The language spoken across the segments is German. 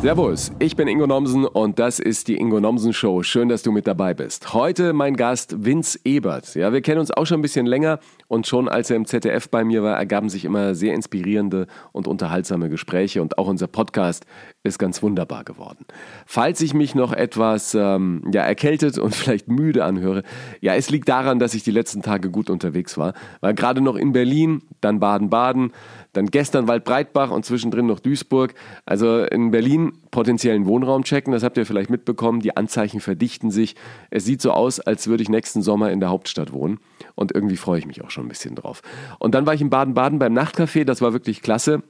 Servus, ich bin Ingo Nomsen und das ist die Ingo Nomsen Show. Schön, dass du mit dabei bist. Heute mein Gast Vince Ebert. Ja, wir kennen uns auch schon ein bisschen länger und schon als er im ZDF bei mir war, ergaben sich immer sehr inspirierende und unterhaltsame Gespräche und auch unser Podcast ist ganz wunderbar geworden. Falls ich mich noch etwas ähm, ja, erkältet und vielleicht müde anhöre, ja, es liegt daran, dass ich die letzten Tage gut unterwegs war. War gerade noch in Berlin, dann Baden-Baden, dann gestern Waldbreitbach und zwischendrin noch Duisburg. Also in Berlin potenziellen Wohnraum checken, das habt ihr vielleicht mitbekommen. Die Anzeichen verdichten sich. Es sieht so aus, als würde ich nächsten Sommer in der Hauptstadt wohnen. Und irgendwie freue ich mich auch schon ein bisschen drauf. Und dann war ich in Baden-Baden beim Nachtcafé, das war wirklich klasse.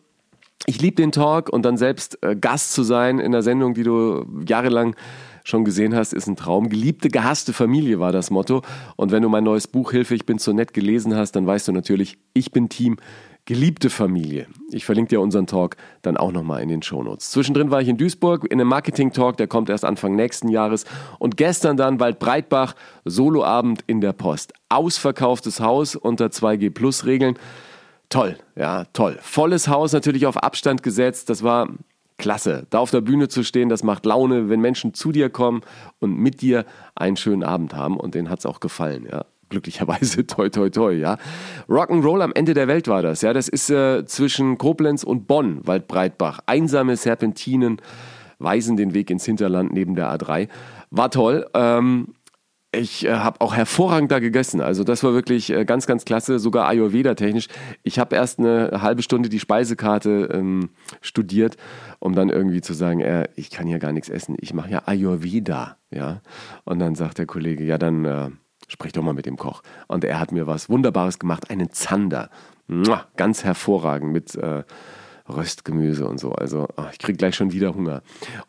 Ich liebe den Talk und dann selbst äh, Gast zu sein in einer Sendung, die du jahrelang schon gesehen hast, ist ein Traum. Geliebte, gehasste Familie war das Motto. Und wenn du mein neues Buch Hilfe, ich bin so nett gelesen hast, dann weißt du natürlich, ich bin Team Geliebte Familie. Ich verlinke dir unseren Talk dann auch nochmal in den Shownotes. Zwischendrin war ich in Duisburg in einem Marketing-Talk, der kommt erst Anfang nächsten Jahres. Und gestern dann Waldbreitbach, Soloabend in der Post. Ausverkauftes Haus unter 2G-Plus-Regeln. Toll, ja, toll. Volles Haus natürlich auf Abstand gesetzt. Das war klasse. Da auf der Bühne zu stehen, das macht Laune, wenn Menschen zu dir kommen und mit dir einen schönen Abend haben. Und denen hat es auch gefallen, ja glücklicherweise toi toi toi, ja. Rock'n'Roll am Ende der Welt war das, ja. Das ist äh, zwischen Koblenz und Bonn, Waldbreitbach. Einsame Serpentinen weisen den Weg ins Hinterland neben der A3. War toll. Ähm, ich äh, habe auch hervorragend da gegessen. Also das war wirklich äh, ganz, ganz klasse, sogar Ayurveda-technisch. Ich habe erst eine halbe Stunde die Speisekarte ähm, studiert, um dann irgendwie zu sagen, äh, ich kann hier gar nichts essen. Ich mache ja Ayurveda, ja. Und dann sagt der Kollege, ja dann äh, sprich doch mal mit dem Koch. Und er hat mir was Wunderbares gemacht, einen Zander. Ganz hervorragend mit äh, Röstgemüse und so. Also ach, ich kriege gleich schon wieder Hunger.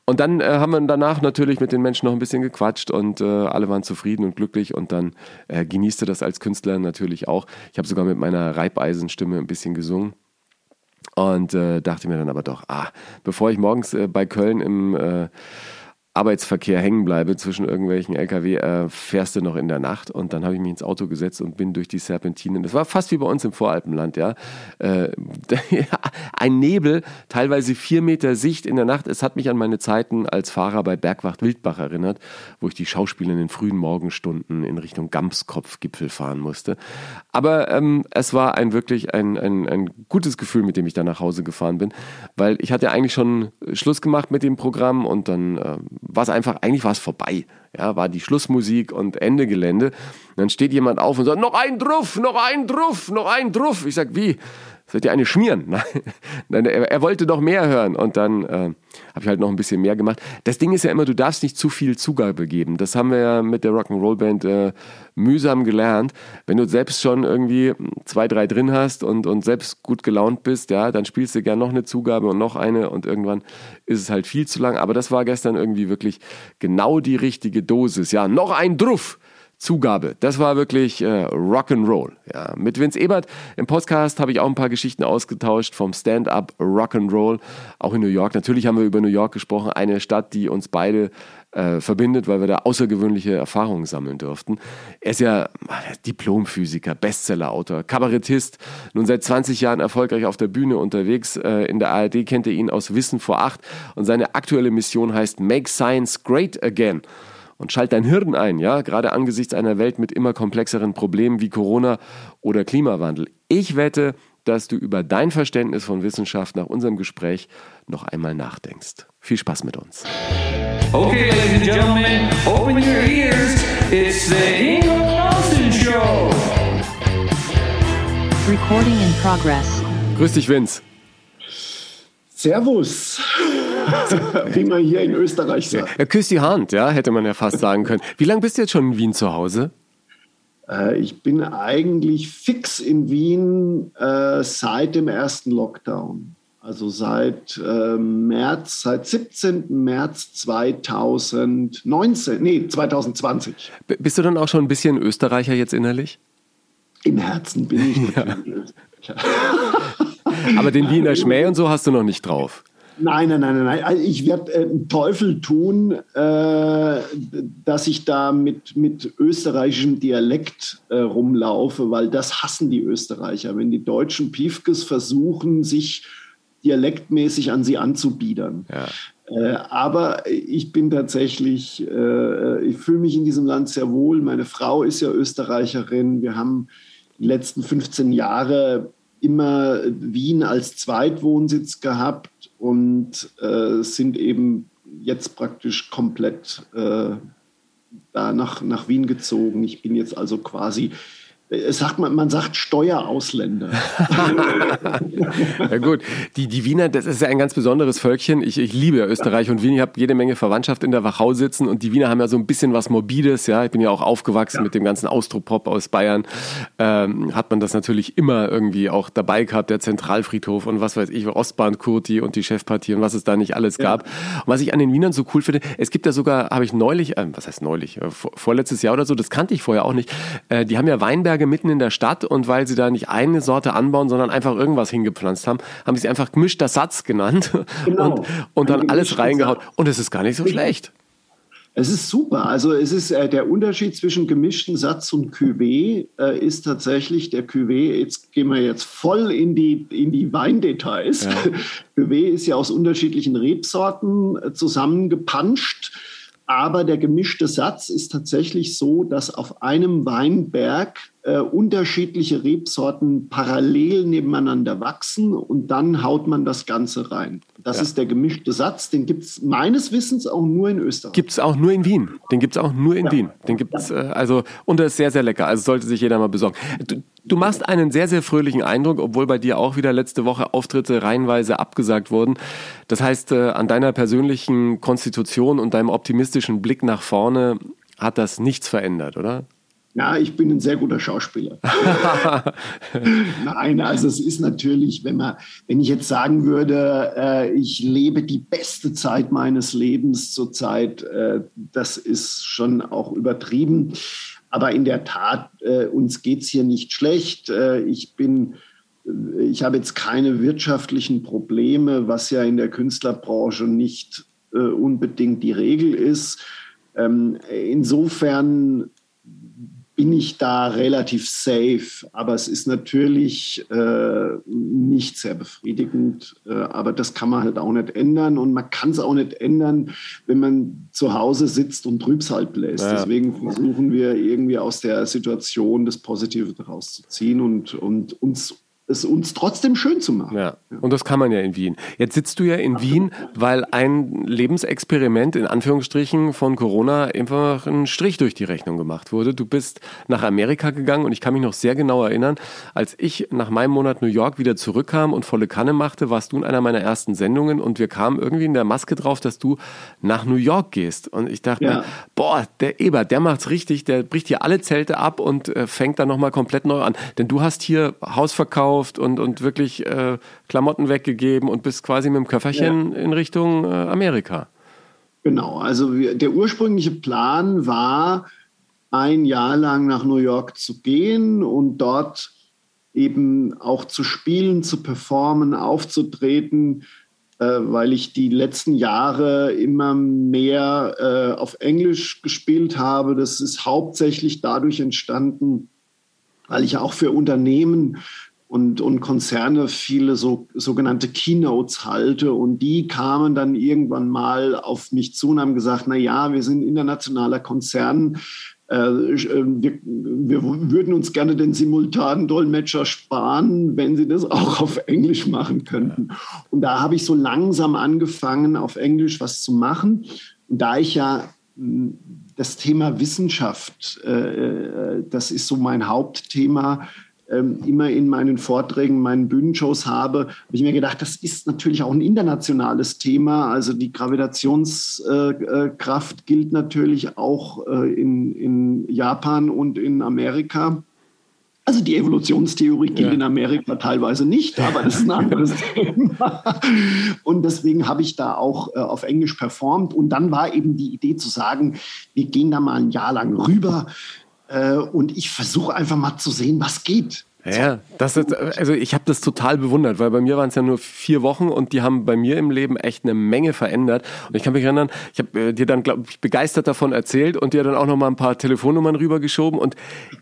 Und dann äh, haben wir danach natürlich mit den Menschen noch ein bisschen gequatscht und äh, alle waren zufrieden und glücklich und dann äh, genießte das als Künstler natürlich auch. Ich habe sogar mit meiner Reibeisenstimme ein bisschen gesungen. Und äh, dachte mir dann aber doch, ah, bevor ich morgens äh, bei Köln im äh, Arbeitsverkehr hängen bleibe zwischen irgendwelchen LKW, äh, fährst du noch in der Nacht. Und dann habe ich mich ins Auto gesetzt und bin durch die Serpentinen. Das war fast wie bei uns im Voralpenland, ja. Äh, ein Nebel, teilweise vier Meter Sicht in der Nacht. Es hat mich an meine Zeiten als Fahrer bei Bergwacht Wildbach erinnert, wo ich die Schauspieler in den frühen Morgenstunden in Richtung Gamskopfgipfel fahren musste. Aber ähm, es war ein wirklich ein, ein, ein gutes Gefühl, mit dem ich da nach Hause gefahren bin, weil ich hatte eigentlich schon Schluss gemacht mit dem Programm und dann äh, war es einfach, eigentlich war es vorbei. Ja, war die Schlussmusik und Ende Gelände. Dann steht jemand auf und sagt, noch ein Druff, noch ein Druff, noch ein Druff. Ich sag, wie? Sollt ihr eine schmieren? Nein, er, er wollte noch mehr hören. Und dann äh, habe ich halt noch ein bisschen mehr gemacht. Das Ding ist ja immer, du darfst nicht zu viel Zugabe geben. Das haben wir ja mit der Rock'n'Roll-Band äh, mühsam gelernt. Wenn du selbst schon irgendwie zwei, drei drin hast und, und selbst gut gelaunt bist, ja, dann spielst du gern noch eine Zugabe und noch eine und irgendwann ist es halt viel zu lang. Aber das war gestern irgendwie wirklich genau die richtige Dosis. Ja, noch ein Druff. Zugabe. Das war wirklich äh, Rock'n'Roll. Ja. Mit Vince Ebert im Podcast habe ich auch ein paar Geschichten ausgetauscht vom Stand-up Rock'n'Roll, auch in New York. Natürlich haben wir über New York gesprochen, eine Stadt, die uns beide äh, verbindet, weil wir da außergewöhnliche Erfahrungen sammeln durften. Er ist ja Diplomphysiker, Bestsellerautor, Kabarettist, nun seit 20 Jahren erfolgreich auf der Bühne unterwegs. Äh, in der ARD kennt ihr ihn aus Wissen vor acht und seine aktuelle Mission heißt Make Science Great Again und schalt dein Hirn ein, ja, gerade angesichts einer Welt mit immer komplexeren Problemen wie Corona oder Klimawandel. Ich wette, dass du über dein Verständnis von Wissenschaft nach unserem Gespräch noch einmal nachdenkst. Viel Spaß mit uns. Okay, ladies and gentlemen, open your ears. It's the Ingo Nelson Show. Recording in progress. Grüß dich, Vince. Servus. Wie man hier in Österreich sagt. Er küsst die Hand, ja, hätte man ja fast sagen können. Wie lange bist du jetzt schon in Wien zu Hause? Äh, ich bin eigentlich fix in Wien äh, seit dem ersten Lockdown. Also seit äh, März, seit 17. März 2019, nee, 2020. B bist du dann auch schon ein bisschen Österreicher jetzt innerlich? Im Herzen bin ich ja. Aber den Wiener Schmäh und so hast du noch nicht drauf. Nein, nein, nein, nein. Also ich werde äh, Teufel tun, äh, dass ich da mit, mit österreichischem Dialekt äh, rumlaufe, weil das hassen die Österreicher. Wenn die deutschen Piefkes versuchen, sich dialektmäßig an sie anzubiedern. Ja. Äh, aber ich bin tatsächlich, äh, ich fühle mich in diesem Land sehr wohl. Meine Frau ist ja Österreicherin. Wir haben die letzten 15 Jahre immer Wien als Zweitwohnsitz gehabt und äh, sind eben jetzt praktisch komplett äh, da nach, nach Wien gezogen. Ich bin jetzt also quasi sagt man, man sagt Steuerausländer. ja gut, die, die Wiener, das ist ja ein ganz besonderes Völkchen. Ich, ich liebe Österreich und Wien. Ich habe jede Menge Verwandtschaft in der Wachau sitzen und die Wiener haben ja so ein bisschen was Morbides. Ja, ich bin ja auch aufgewachsen ja. mit dem ganzen Austropop aus Bayern. Ähm, hat man das natürlich immer irgendwie auch dabei gehabt, der Zentralfriedhof und was weiß ich, Ostbahn Kurti und die Chefpartie und was es da nicht alles ja. gab. Und was ich an den Wienern so cool finde, es gibt ja sogar, habe ich neulich, äh, was heißt neulich, äh, vorletztes Jahr oder so, das kannte ich vorher auch nicht. Äh, die haben ja Weinberge Weinberge mitten in der Stadt und weil sie da nicht eine Sorte anbauen, sondern einfach irgendwas hingepflanzt haben, haben sie einfach gemischter Satz genannt genau. und, und dann alles reingehauen. Und es ist gar nicht so schlecht. Es ist super. Also es ist äh, der Unterschied zwischen gemischten Satz und Cuvée äh, ist tatsächlich der Cuvée. Jetzt gehen wir jetzt voll in die in die Weindetails. Ja. Cuvée ist ja aus unterschiedlichen Rebsorten äh, zusammengepanscht. Aber der gemischte Satz ist tatsächlich so, dass auf einem Weinberg äh, unterschiedliche Rebsorten parallel nebeneinander wachsen und dann haut man das Ganze rein. Das ja. ist der gemischte Satz. Den gibt es meines Wissens auch nur in Österreich. Gibt es auch nur in Wien. Den gibt es auch nur in ja. Wien. Den gibt's, äh, also, und der ist sehr, sehr lecker. Also sollte sich jeder mal besorgen. Du, du machst einen sehr, sehr fröhlichen Eindruck, obwohl bei dir auch wieder letzte Woche Auftritte reihenweise abgesagt wurden. Das heißt, äh, an deiner persönlichen Konstitution und deinem optimistischen Blick nach vorne hat das nichts verändert, oder? Ja, ich bin ein sehr guter Schauspieler. Nein, also es ist natürlich, wenn man, wenn ich jetzt sagen würde, äh, ich lebe die beste Zeit meines Lebens zurzeit, äh, das ist schon auch übertrieben. Aber in der Tat, äh, uns geht es hier nicht schlecht. Äh, ich bin ich habe jetzt keine wirtschaftlichen Probleme, was ja in der Künstlerbranche nicht äh, unbedingt die Regel ist. Ähm, insofern bin ich da relativ safe. Aber es ist natürlich äh, nicht sehr befriedigend. Äh, aber das kann man halt auch nicht ändern. Und man kann es auch nicht ändern, wenn man zu Hause sitzt und Trübsal bläst. Ja. Deswegen versuchen wir irgendwie aus der Situation das Positive daraus zu ziehen und, und uns es uns trotzdem schön zu machen. Ja. Und das kann man ja in Wien. Jetzt sitzt du ja in Wien, weil ein Lebensexperiment in Anführungsstrichen von Corona einfach ein Strich durch die Rechnung gemacht wurde. Du bist nach Amerika gegangen und ich kann mich noch sehr genau erinnern, als ich nach meinem Monat New York wieder zurückkam und volle Kanne machte, warst du in einer meiner ersten Sendungen und wir kamen irgendwie in der Maske drauf, dass du nach New York gehst. Und ich dachte ja. mir, boah, der Ebert, der macht's richtig, der bricht hier alle Zelte ab und äh, fängt dann nochmal komplett neu an. Denn du hast hier Haus verkauft, gekauft und, und wirklich äh, Klamotten weggegeben und bist quasi mit dem Köfferchen ja. in Richtung äh, Amerika. Genau, also wir, der ursprüngliche Plan war, ein Jahr lang nach New York zu gehen und dort eben auch zu spielen, zu performen, aufzutreten, äh, weil ich die letzten Jahre immer mehr äh, auf Englisch gespielt habe. Das ist hauptsächlich dadurch entstanden, weil ich auch für Unternehmen und, und Konzerne viele so, sogenannte Keynotes halte. Und die kamen dann irgendwann mal auf mich zu und haben gesagt, na ja, wir sind internationaler Konzern. Äh, äh, wir, wir, würden uns gerne den simultanen Dolmetscher sparen, wenn sie das auch auf Englisch machen könnten. Und da habe ich so langsam angefangen, auf Englisch was zu machen. Und da ich ja hm, das Thema Wissenschaft, äh, das ist so mein Hauptthema, ähm, immer in meinen Vorträgen, meinen Bühnenshows habe, habe ich mir gedacht, das ist natürlich auch ein internationales Thema. Also die Gravitationskraft gilt natürlich auch äh, in, in Japan und in Amerika. Also die Evolutionstheorie gilt ja. in Amerika teilweise nicht, aber das ist ein anderes Thema. Und deswegen habe ich da auch äh, auf Englisch performt. Und dann war eben die Idee zu sagen, wir gehen da mal ein Jahr lang rüber, äh, und ich versuche einfach mal zu sehen, was geht. Ja, das ist, also ich habe das total bewundert, weil bei mir waren es ja nur vier Wochen und die haben bei mir im Leben echt eine Menge verändert. Und ich kann mich erinnern, ich habe äh, dir dann, glaube ich, begeistert davon erzählt und dir dann auch noch mal ein paar Telefonnummern rübergeschoben. Und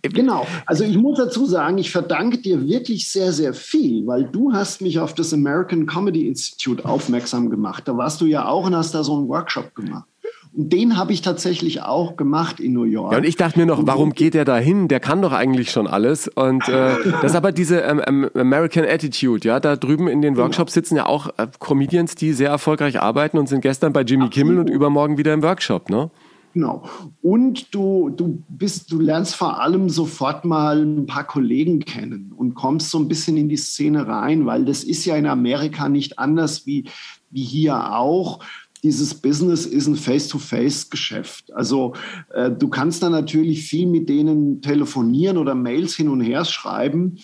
äh, genau, also ich muss dazu sagen, ich verdanke dir wirklich sehr, sehr viel, weil du hast mich auf das American Comedy Institute aufmerksam gemacht. Da warst du ja auch und hast da so einen Workshop gemacht. Und den habe ich tatsächlich auch gemacht in New York. Ja, und ich dachte mir noch, warum geht der da hin? Der kann doch eigentlich schon alles. Und äh, das ist aber diese ähm, ähm, American Attitude, ja. Da drüben in den genau. Workshops sitzen ja auch äh, Comedians, die sehr erfolgreich arbeiten und sind gestern bei Jimmy Absolut. Kimmel und übermorgen wieder im Workshop, ne? Genau. Und du, du bist, du lernst vor allem sofort mal ein paar Kollegen kennen und kommst so ein bisschen in die Szene rein, weil das ist ja in Amerika nicht anders wie, wie hier auch dieses Business ist ein Face-to-Face-Geschäft. Also äh, du kannst da natürlich viel mit denen telefonieren oder Mails hin und her schreiben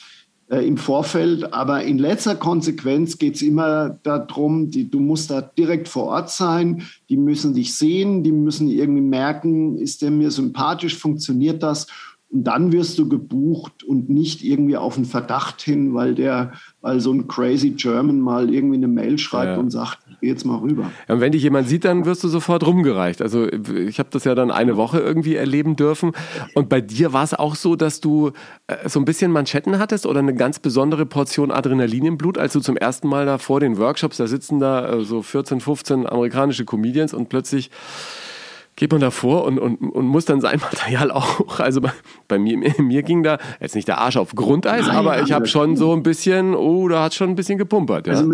äh, im Vorfeld, aber in letzter Konsequenz geht es immer darum, die, du musst da direkt vor Ort sein, die müssen dich sehen, die müssen irgendwie merken, ist der mir sympathisch, funktioniert das? Und dann wirst du gebucht und nicht irgendwie auf einen Verdacht hin, weil der, weil so ein crazy German mal irgendwie eine Mail schreibt ja. und sagt, jetzt mal rüber. Ja, und wenn dich jemand sieht, dann wirst du sofort rumgereicht. Also ich habe das ja dann eine Woche irgendwie erleben dürfen. Und bei dir war es auch so, dass du äh, so ein bisschen Manschetten hattest oder eine ganz besondere Portion Adrenalin im Blut, als du zum ersten Mal da vor den Workshops, da sitzen da äh, so 14, 15 amerikanische Comedians und plötzlich geht man davor und, und, und muss dann sein Material auch, also bei, bei mir, mir ging da jetzt nicht der Arsch auf Grundeis, Nein, aber ich habe schon so ein bisschen, oh, da hat schon ein bisschen gepumpert. Ja. Also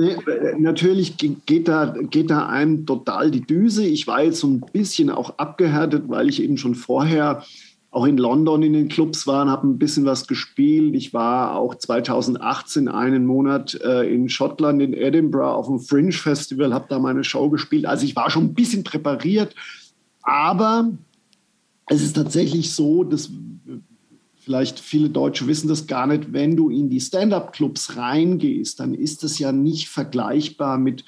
natürlich geht da, geht da einem total die Düse. Ich war jetzt so ein bisschen auch abgehärtet, weil ich eben schon vorher auch in London in den Clubs war und habe ein bisschen was gespielt. Ich war auch 2018 einen Monat äh, in Schottland, in Edinburgh auf dem Fringe Festival, habe da meine Show gespielt. Also ich war schon ein bisschen präpariert aber es ist tatsächlich so, dass vielleicht viele Deutsche wissen das gar nicht, wenn du in die Stand-up-Clubs reingehst, dann ist das ja nicht vergleichbar mit,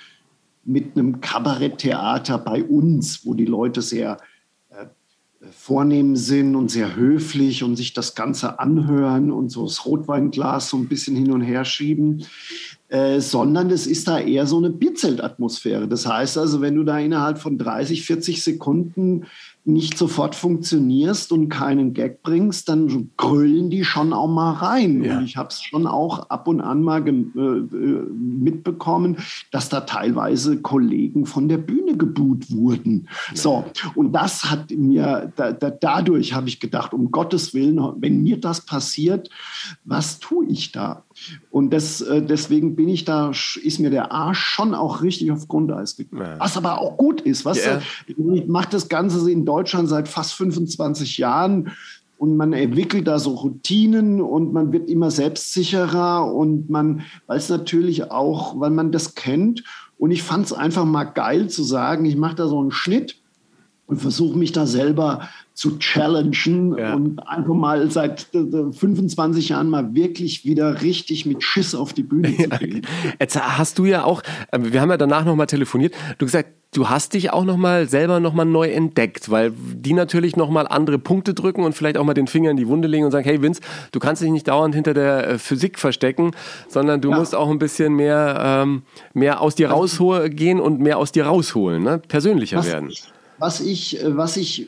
mit einem Kabaretttheater bei uns, wo die Leute sehr äh, vornehm sind und sehr höflich und sich das Ganze anhören und so das Rotweinglas so ein bisschen hin und her schieben. Äh, sondern es ist da eher so eine Bierzeltatmosphäre. Das heißt also, wenn du da innerhalb von 30, 40 Sekunden nicht sofort funktionierst und keinen Gag bringst, dann grüllen die schon auch mal rein. Ja. Und ich habe es schon auch ab und an mal äh, äh, mitbekommen, dass da teilweise Kollegen von der Bühne geboot wurden. Ja. So, und das hat mir, da, da, dadurch habe ich gedacht, um Gottes Willen, wenn mir das passiert, was tue ich da? Und das, äh, deswegen bin ich da, ist mir der Arsch schon auch richtig auf Grundeis gegangen. Ja. Was aber auch gut ist. Was, yeah. Ich mache das Ganze in Deutschland seit fast 25 Jahren und man entwickelt da so Routinen und man wird immer selbstsicherer und man, weil es natürlich auch, weil man das kennt. Und ich fand es einfach mal geil zu sagen, ich mache da so einen Schnitt und versuche mich da selber zu challengen ja. und einfach mal seit 25 Jahren mal wirklich wieder richtig mit Schiss auf die Bühne zu gehen. Jetzt hast du ja auch, äh, wir haben ja danach nochmal telefoniert, du gesagt, du hast dich auch nochmal selber nochmal neu entdeckt, weil die natürlich nochmal andere Punkte drücken und vielleicht auch mal den Finger in die Wunde legen und sagen, hey Vince, du kannst dich nicht dauernd hinter der äh, Physik verstecken, sondern du ja. musst auch ein bisschen mehr, ähm, mehr aus dir rausgehen und mehr aus dir rausholen, ne? persönlicher was, werden. Was ich, äh, was ich äh,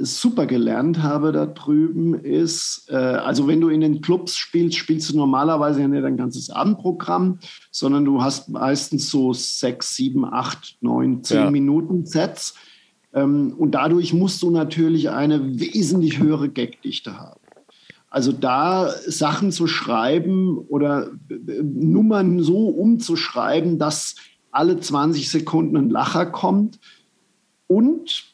super gelernt habe da drüben ist, äh, also wenn du in den Clubs spielst, spielst du normalerweise ja nicht ein ganzes Abendprogramm, sondern du hast meistens so sechs, sieben, acht, neun, zehn ja. Minuten Sets. Ähm, und dadurch musst du natürlich eine wesentlich höhere Gagdichte haben. Also da Sachen zu schreiben oder Nummern so umzuschreiben, dass alle 20 Sekunden ein Lacher kommt, und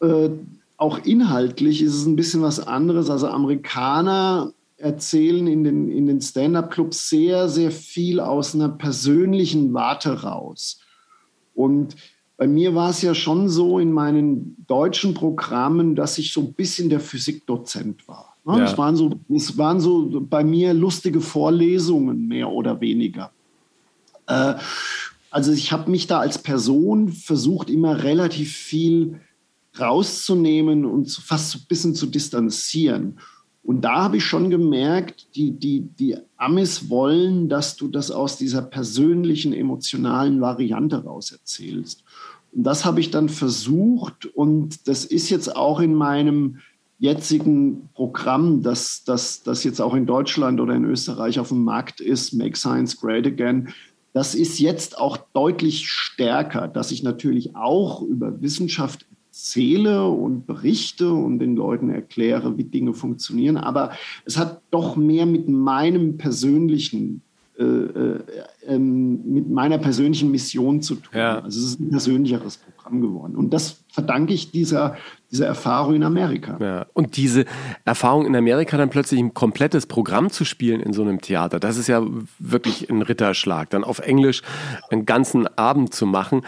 äh, auch inhaltlich ist es ein bisschen was anderes. Also Amerikaner erzählen in den, in den Stand-up-Clubs sehr, sehr viel aus einer persönlichen Warte raus. Und bei mir war es ja schon so in meinen deutschen Programmen, dass ich so ein bisschen der Physikdozent war. Ne? Ja. Es, waren so, es waren so bei mir lustige Vorlesungen, mehr oder weniger. Äh, also ich habe mich da als Person versucht, immer relativ viel rauszunehmen und fast ein bisschen zu distanzieren. Und da habe ich schon gemerkt, die, die, die Amis wollen, dass du das aus dieser persönlichen, emotionalen Variante raus erzählst. Und das habe ich dann versucht und das ist jetzt auch in meinem jetzigen Programm, das, das, das jetzt auch in Deutschland oder in Österreich auf dem Markt ist, Make Science Great Again, das ist jetzt auch deutlich stärker, dass ich natürlich auch über Wissenschaft erzähle und berichte und den Leuten erkläre, wie Dinge funktionieren. Aber es hat doch mehr mit meinem persönlichen äh, äh, ähm, mit meiner persönlichen Mission zu tun. Ja. Also es ist ein persönlicheres Programm geworden. Und das verdanke ich dieser, dieser Erfahrung in Amerika. Ja. Und diese Erfahrung in Amerika dann plötzlich ein komplettes Programm zu spielen in so einem Theater, das ist ja wirklich ein Ritterschlag. Dann auf Englisch einen ganzen Abend zu machen.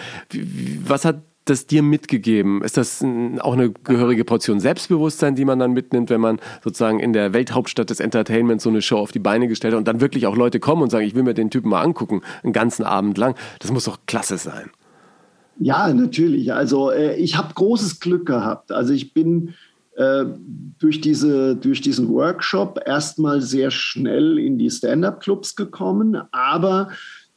Was hat das dir mitgegeben? Ist das auch eine gehörige Portion Selbstbewusstsein, die man dann mitnimmt, wenn man sozusagen in der Welthauptstadt des Entertainments so eine Show auf die Beine gestellt hat und dann wirklich auch Leute kommen und sagen, ich will mir den Typen mal angucken, einen ganzen Abend lang? Das muss doch klasse sein. Ja, natürlich. Also äh, ich habe großes Glück gehabt. Also ich bin äh, durch, diese, durch diesen Workshop erstmal sehr schnell in die Stand-up-Clubs gekommen, aber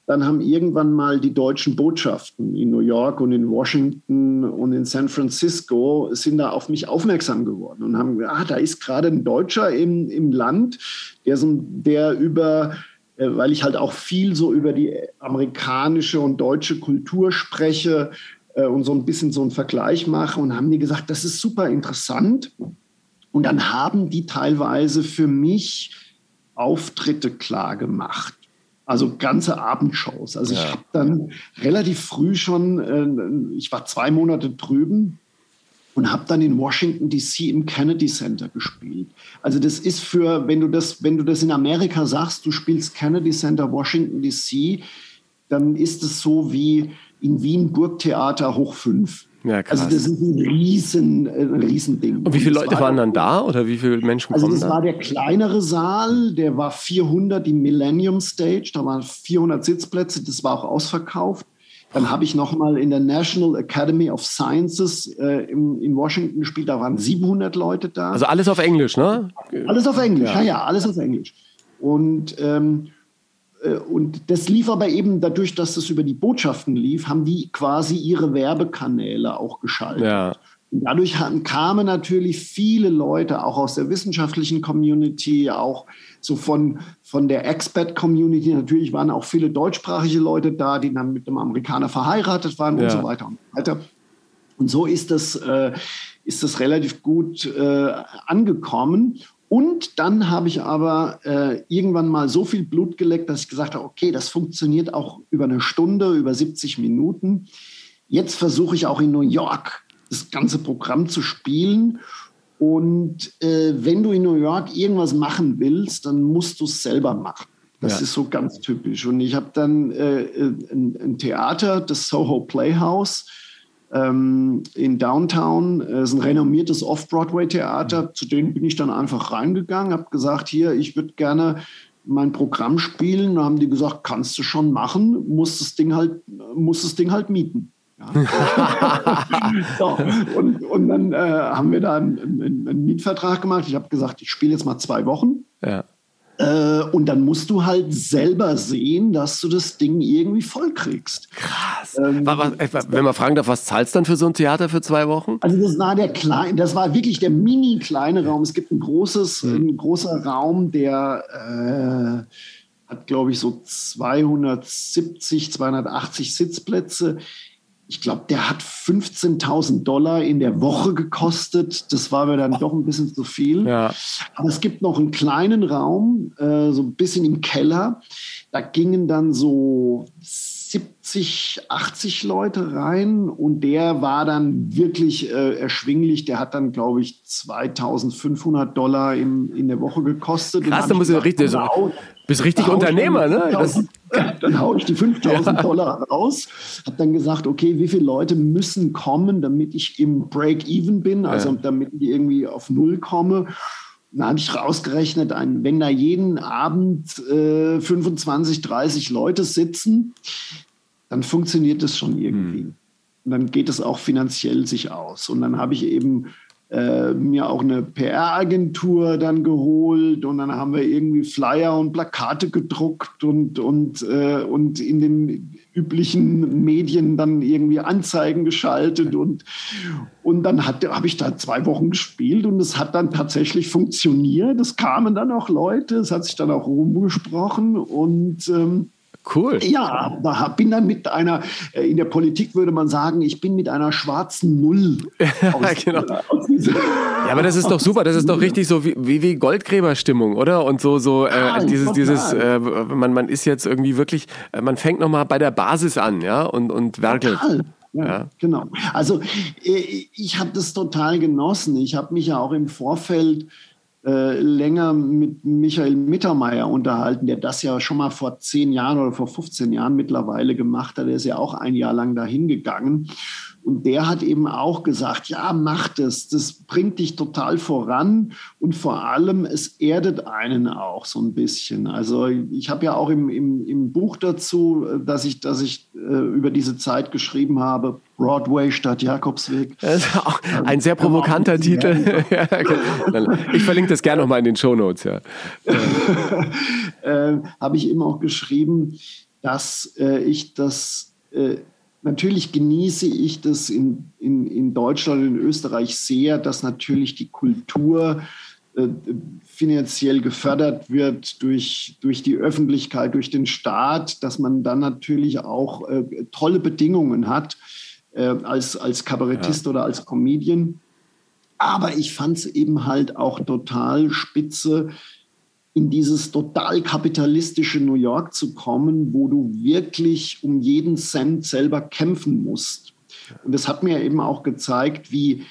dann haben irgendwann mal die deutschen Botschaften in New York und in Washington und in San Francisco sind da auf mich aufmerksam geworden und haben gesagt, ah, da ist gerade ein Deutscher im, im Land, der, so, der über weil ich halt auch viel so über die amerikanische und deutsche Kultur spreche äh, und so ein bisschen so einen Vergleich mache und haben die gesagt, das ist super interessant. Und dann haben die teilweise für mich Auftritte klar gemacht. Also ganze Abendshows. Also ja. ich habe dann relativ früh schon, äh, ich war zwei Monate drüben und habe dann in Washington DC im Kennedy Center gespielt. Also das ist für, wenn du das, wenn du das in Amerika sagst, du spielst Kennedy Center, Washington DC, dann ist es so wie in Wien Burgtheater hoch fünf. Ja, krass. Also das ist ein riesen, ein Riesending. Und wie viele Leute waren dann da oder wie viele Menschen also kommen Also das da? war der kleinere Saal, der war 400, die Millennium Stage, da waren 400 Sitzplätze, das war auch ausverkauft. Dann habe ich noch mal in der National Academy of Sciences äh, in, in Washington gespielt, da waren 700 Leute da. Also alles auf Englisch, ne? Alles auf Englisch, ja, ja, ja alles auf Englisch. Und ähm, äh, und das lief aber eben dadurch, dass das über die Botschaften lief, haben die quasi ihre Werbekanäle auch geschaltet. Ja. Und dadurch kamen natürlich viele Leute, auch aus der wissenschaftlichen Community, auch so von, von der Expat-Community. Natürlich waren auch viele deutschsprachige Leute da, die dann mit einem Amerikaner verheiratet waren ja. und so weiter und so weiter. Und so ist das, äh, ist das relativ gut äh, angekommen. Und dann habe ich aber äh, irgendwann mal so viel Blut geleckt, dass ich gesagt habe, okay, das funktioniert auch über eine Stunde, über 70 Minuten. Jetzt versuche ich auch in New York das ganze Programm zu spielen. Und äh, wenn du in New York irgendwas machen willst, dann musst du es selber machen. Das ja. ist so ganz typisch. Und ich habe dann äh, äh ein, ein, Theater, das Soho Playhouse, ähm, in Downtown. Das ist ein renommiertes Off-Broadway-Theater. Mhm. Zu denen bin ich dann einfach reingegangen, habe gesagt, hier, ich würde gerne mein Programm spielen. Da haben die gesagt, kannst du schon machen, muss das Ding halt, muss das Ding halt mieten. Ja. so, und, und dann äh, haben wir da einen, einen, einen Mietvertrag gemacht. Ich habe gesagt, ich spiele jetzt mal zwei Wochen. Ja. Äh, und dann musst du halt selber sehen, dass du das Ding irgendwie vollkriegst. Krass. Ähm, wenn man fragen darf, was zahlst du dann für so ein Theater für zwei Wochen? Also das war der kleine, das war wirklich der mini kleine Raum. Es gibt ein großes, hm. ein großer Raum, der äh, hat, glaube ich, so 270, 280 Sitzplätze ich glaube, der hat 15.000 Dollar in der Woche gekostet. Das war mir dann doch ein bisschen zu viel. Ja. Aber es gibt noch einen kleinen Raum, äh, so ein bisschen im Keller. Da gingen dann so 70, 80 Leute rein und der war dann wirklich äh, erschwinglich. Der hat dann, glaube ich, 2500 Dollar im, in der Woche gekostet. Krass, da muss ich richtig, so, bist richtig Unternehmer, ne? Das, dann haue ich die 5000 ja. Dollar raus, habe dann gesagt, okay, wie viele Leute müssen kommen, damit ich im Break-Even bin, also damit ich irgendwie auf Null komme. Dann habe ich rausgerechnet, wenn da jeden Abend äh, 25, 30 Leute sitzen, dann funktioniert das schon irgendwie. Hm. Und dann geht es auch finanziell sich aus. Und dann habe ich eben äh, mir auch eine PR-Agentur dann geholt und dann haben wir irgendwie Flyer und Plakate gedruckt und, und, äh, und in den üblichen Medien dann irgendwie Anzeigen geschaltet und, und dann habe ich da zwei Wochen gespielt und es hat dann tatsächlich funktioniert. Es kamen dann auch Leute, es hat sich dann auch rumgesprochen und ähm, Cool. Ja, da bin dann mit einer, äh, in der Politik würde man sagen, ich bin mit einer schwarzen Null. Aus, genau. aus ja, aber das ist doch super. Das ist doch richtig so wie, wie Goldgräberstimmung, oder? Und so, so äh, dieses, dieses, äh, man, man ist jetzt irgendwie wirklich, äh, man fängt nochmal bei der Basis an, ja, und, und werkelt. Total. Ja, ja, genau. Also äh, ich habe das total genossen. Ich habe mich ja auch im Vorfeld äh, länger mit Michael Mittermeier unterhalten, der das ja schon mal vor zehn Jahren oder vor 15 Jahren mittlerweile gemacht hat. Der ist ja auch ein Jahr lang dahin gegangen. Und der hat eben auch gesagt, ja, mach das, das bringt dich total voran und vor allem, es erdet einen auch so ein bisschen. Also ich habe ja auch im, im, im Buch dazu, dass ich, dass ich äh, über diese Zeit geschrieben habe, Broadway statt Jakobsweg. Das ist auch ein sehr provokanter ähm, Titel. Genau. ich verlinke das gerne nochmal in den Show Notes. Ja. äh, habe ich eben auch geschrieben, dass äh, ich das äh, Natürlich genieße ich das in, in, in Deutschland und in Österreich sehr, dass natürlich die Kultur äh, finanziell gefördert wird durch, durch die Öffentlichkeit, durch den Staat, dass man dann natürlich auch äh, tolle Bedingungen hat äh, als, als Kabarettist ja. oder als Comedian. Aber ich fand es eben halt auch total spitze, in dieses total kapitalistische New York zu kommen, wo du wirklich um jeden Cent selber kämpfen musst. Und das hat mir eben auch gezeigt, wie,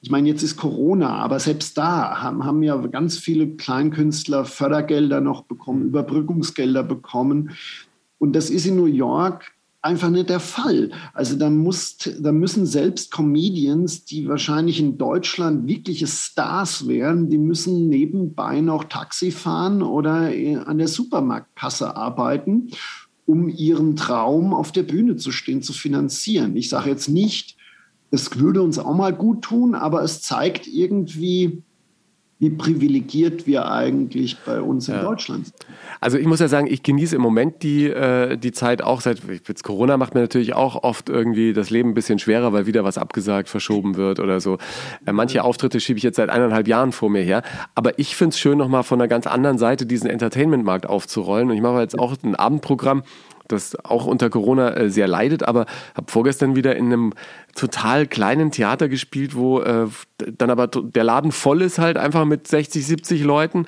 ich meine, jetzt ist Corona, aber selbst da haben, haben ja ganz viele Kleinkünstler Fördergelder noch bekommen, Überbrückungsgelder bekommen. Und das ist in New York einfach nicht der Fall. Also da, muss, da müssen selbst Comedians, die wahrscheinlich in Deutschland wirkliche Stars wären, die müssen nebenbei noch Taxi fahren oder an der Supermarktkasse arbeiten, um ihren Traum auf der Bühne zu stehen, zu finanzieren. Ich sage jetzt nicht, es würde uns auch mal gut tun, aber es zeigt irgendwie, wie privilegiert wir eigentlich bei uns in ja. Deutschland sind. Also ich muss ja sagen, ich genieße im Moment die, äh, die Zeit auch seit jetzt Corona macht mir natürlich auch oft irgendwie das Leben ein bisschen schwerer, weil wieder was abgesagt, verschoben wird oder so. Äh, manche Auftritte schiebe ich jetzt seit eineinhalb Jahren vor mir her. Aber ich finde es schön, nochmal von einer ganz anderen Seite diesen Entertainment-Markt aufzurollen. Und ich mache jetzt auch ein Abendprogramm das auch unter Corona äh, sehr leidet, aber habe vorgestern wieder in einem total kleinen Theater gespielt, wo äh, dann aber der Laden voll ist halt einfach mit 60, 70 Leuten.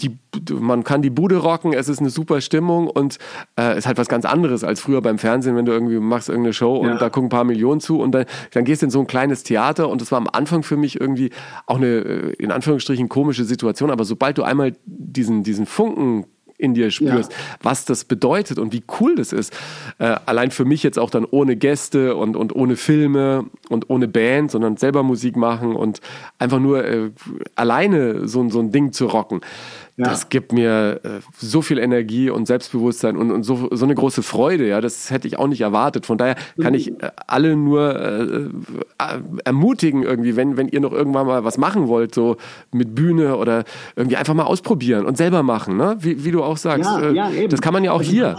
Die, man kann die Bude rocken, es ist eine super Stimmung und äh, ist halt was ganz anderes als früher beim Fernsehen, wenn du irgendwie machst irgendeine Show und ja. da gucken ein paar Millionen zu und dann, dann gehst du in so ein kleines Theater und das war am Anfang für mich irgendwie auch eine äh, in Anführungsstrichen komische Situation, aber sobald du einmal diesen, diesen Funken in dir spürst, ja. was das bedeutet und wie cool das ist. Äh, allein für mich jetzt auch dann ohne Gäste und, und ohne Filme und ohne Band, sondern selber Musik machen und einfach nur äh, alleine so, so ein Ding zu rocken. Ja. Das gibt mir äh, so viel Energie und Selbstbewusstsein und, und so, so eine große Freude. Ja, das hätte ich auch nicht erwartet. Von daher kann ich äh, alle nur äh, äh, ermutigen, irgendwie, wenn, wenn ihr noch irgendwann mal was machen wollt, so mit Bühne oder irgendwie einfach mal ausprobieren und selber machen, ne? wie, wie du auch sagst. Ja, ja. Das kann man ja auch also, hier.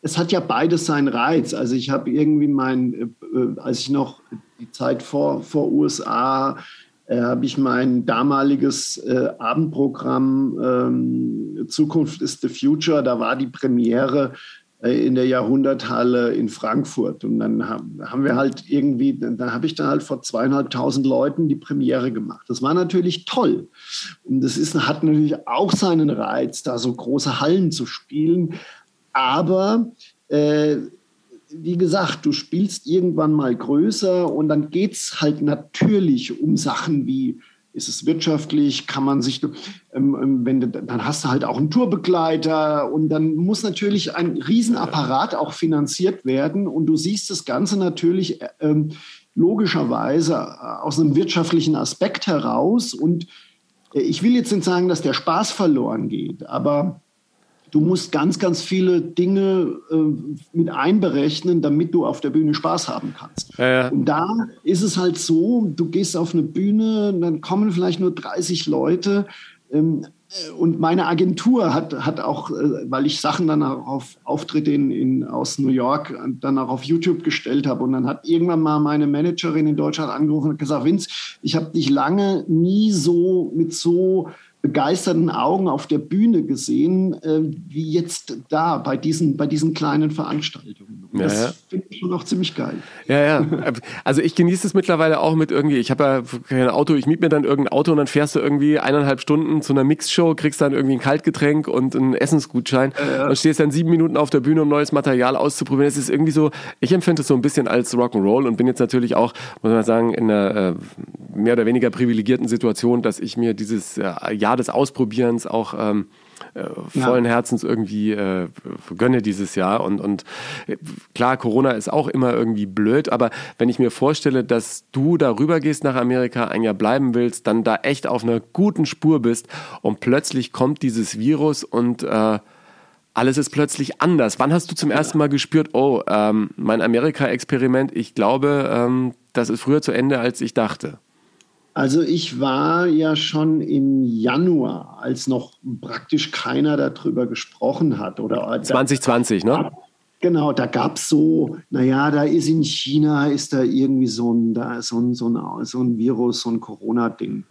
Es hat ja beides seinen Reiz. Also ich habe irgendwie mein, äh, als ich noch die Zeit vor, vor USA äh, habe ich mein damaliges äh, Abendprogramm ähm, Zukunft ist the Future, da war die Premiere äh, in der Jahrhunderthalle in Frankfurt. Und dann haben, haben wir halt irgendwie, dann habe ich dann halt vor zweieinhalbtausend Leuten die Premiere gemacht. Das war natürlich toll. Und das ist, hat natürlich auch seinen Reiz, da so große Hallen zu spielen. Aber äh, wie gesagt, du spielst irgendwann mal größer und dann geht es halt natürlich um Sachen wie, ist es wirtschaftlich, kann man sich, ähm, ähm, wenn dann hast du halt auch einen Tourbegleiter und dann muss natürlich ein Riesenapparat auch finanziert werden und du siehst das Ganze natürlich ähm, logischerweise äh, aus einem wirtschaftlichen Aspekt heraus und äh, ich will jetzt nicht sagen, dass der Spaß verloren geht, aber du musst ganz, ganz viele Dinge äh, mit einberechnen, damit du auf der Bühne Spaß haben kannst. Ja, ja. Und da ist es halt so, du gehst auf eine Bühne, dann kommen vielleicht nur 30 Leute. Ähm, und meine Agentur hat, hat auch, äh, weil ich Sachen dann auf Auftritte in, in, aus New York dann auch auf YouTube gestellt habe. Und dann hat irgendwann mal meine Managerin in Deutschland angerufen und gesagt, Vince, ich habe dich lange nie so mit so begeisterten Augen auf der Bühne gesehen, äh, wie jetzt da bei diesen, bei diesen kleinen Veranstaltungen. Ja, das ja. finde ich schon noch ziemlich geil. Ja, ja. Also ich genieße es mittlerweile auch mit irgendwie, ich habe ja kein Auto, ich miete mir dann irgendein Auto und dann fährst du irgendwie eineinhalb Stunden zu einer Mixshow, kriegst dann irgendwie ein Kaltgetränk und einen Essensgutschein ja, und stehst dann sieben Minuten auf der Bühne, um neues Material auszuprobieren. Es ist irgendwie so, ich empfinde es so ein bisschen als Rock'n'Roll und bin jetzt natürlich auch, muss man sagen, in einer äh, mehr oder weniger privilegierten Situation, dass ich mir dieses äh, Jahr des Ausprobierens auch ähm, äh, vollen ja. Herzens irgendwie äh, gönne dieses Jahr. Und, und äh, klar, Corona ist auch immer irgendwie blöd, aber wenn ich mir vorstelle, dass du darüber gehst nach Amerika, ein Jahr bleiben willst, dann da echt auf einer guten Spur bist und plötzlich kommt dieses Virus und äh, alles ist plötzlich anders. Wann hast du zum ersten Mal gespürt, oh, ähm, mein Amerika-Experiment, ich glaube, ähm, das ist früher zu Ende, als ich dachte? Also ich war ja schon im Januar, als noch praktisch keiner darüber gesprochen hat. Oder 2020, da, ne? Genau, da gab es so, naja, da ist in China, ist da irgendwie so ein, da so ein, so ein, so ein Virus, so ein Corona-Ding.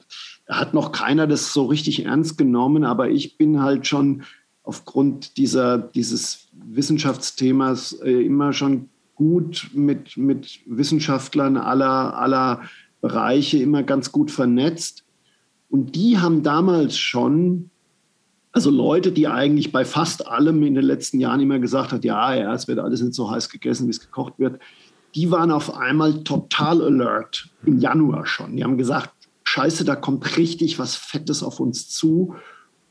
Da hat noch keiner das so richtig ernst genommen, aber ich bin halt schon aufgrund dieser, dieses Wissenschaftsthemas äh, immer schon gut mit, mit Wissenschaftlern aller, aller Bereiche immer ganz gut vernetzt. Und die haben damals schon, also Leute, die eigentlich bei fast allem in den letzten Jahren immer gesagt hat, ja, ja, es wird alles nicht so heiß gegessen, wie es gekocht wird, die waren auf einmal total alert im Januar schon. Die haben gesagt, scheiße, da kommt richtig was Fettes auf uns zu.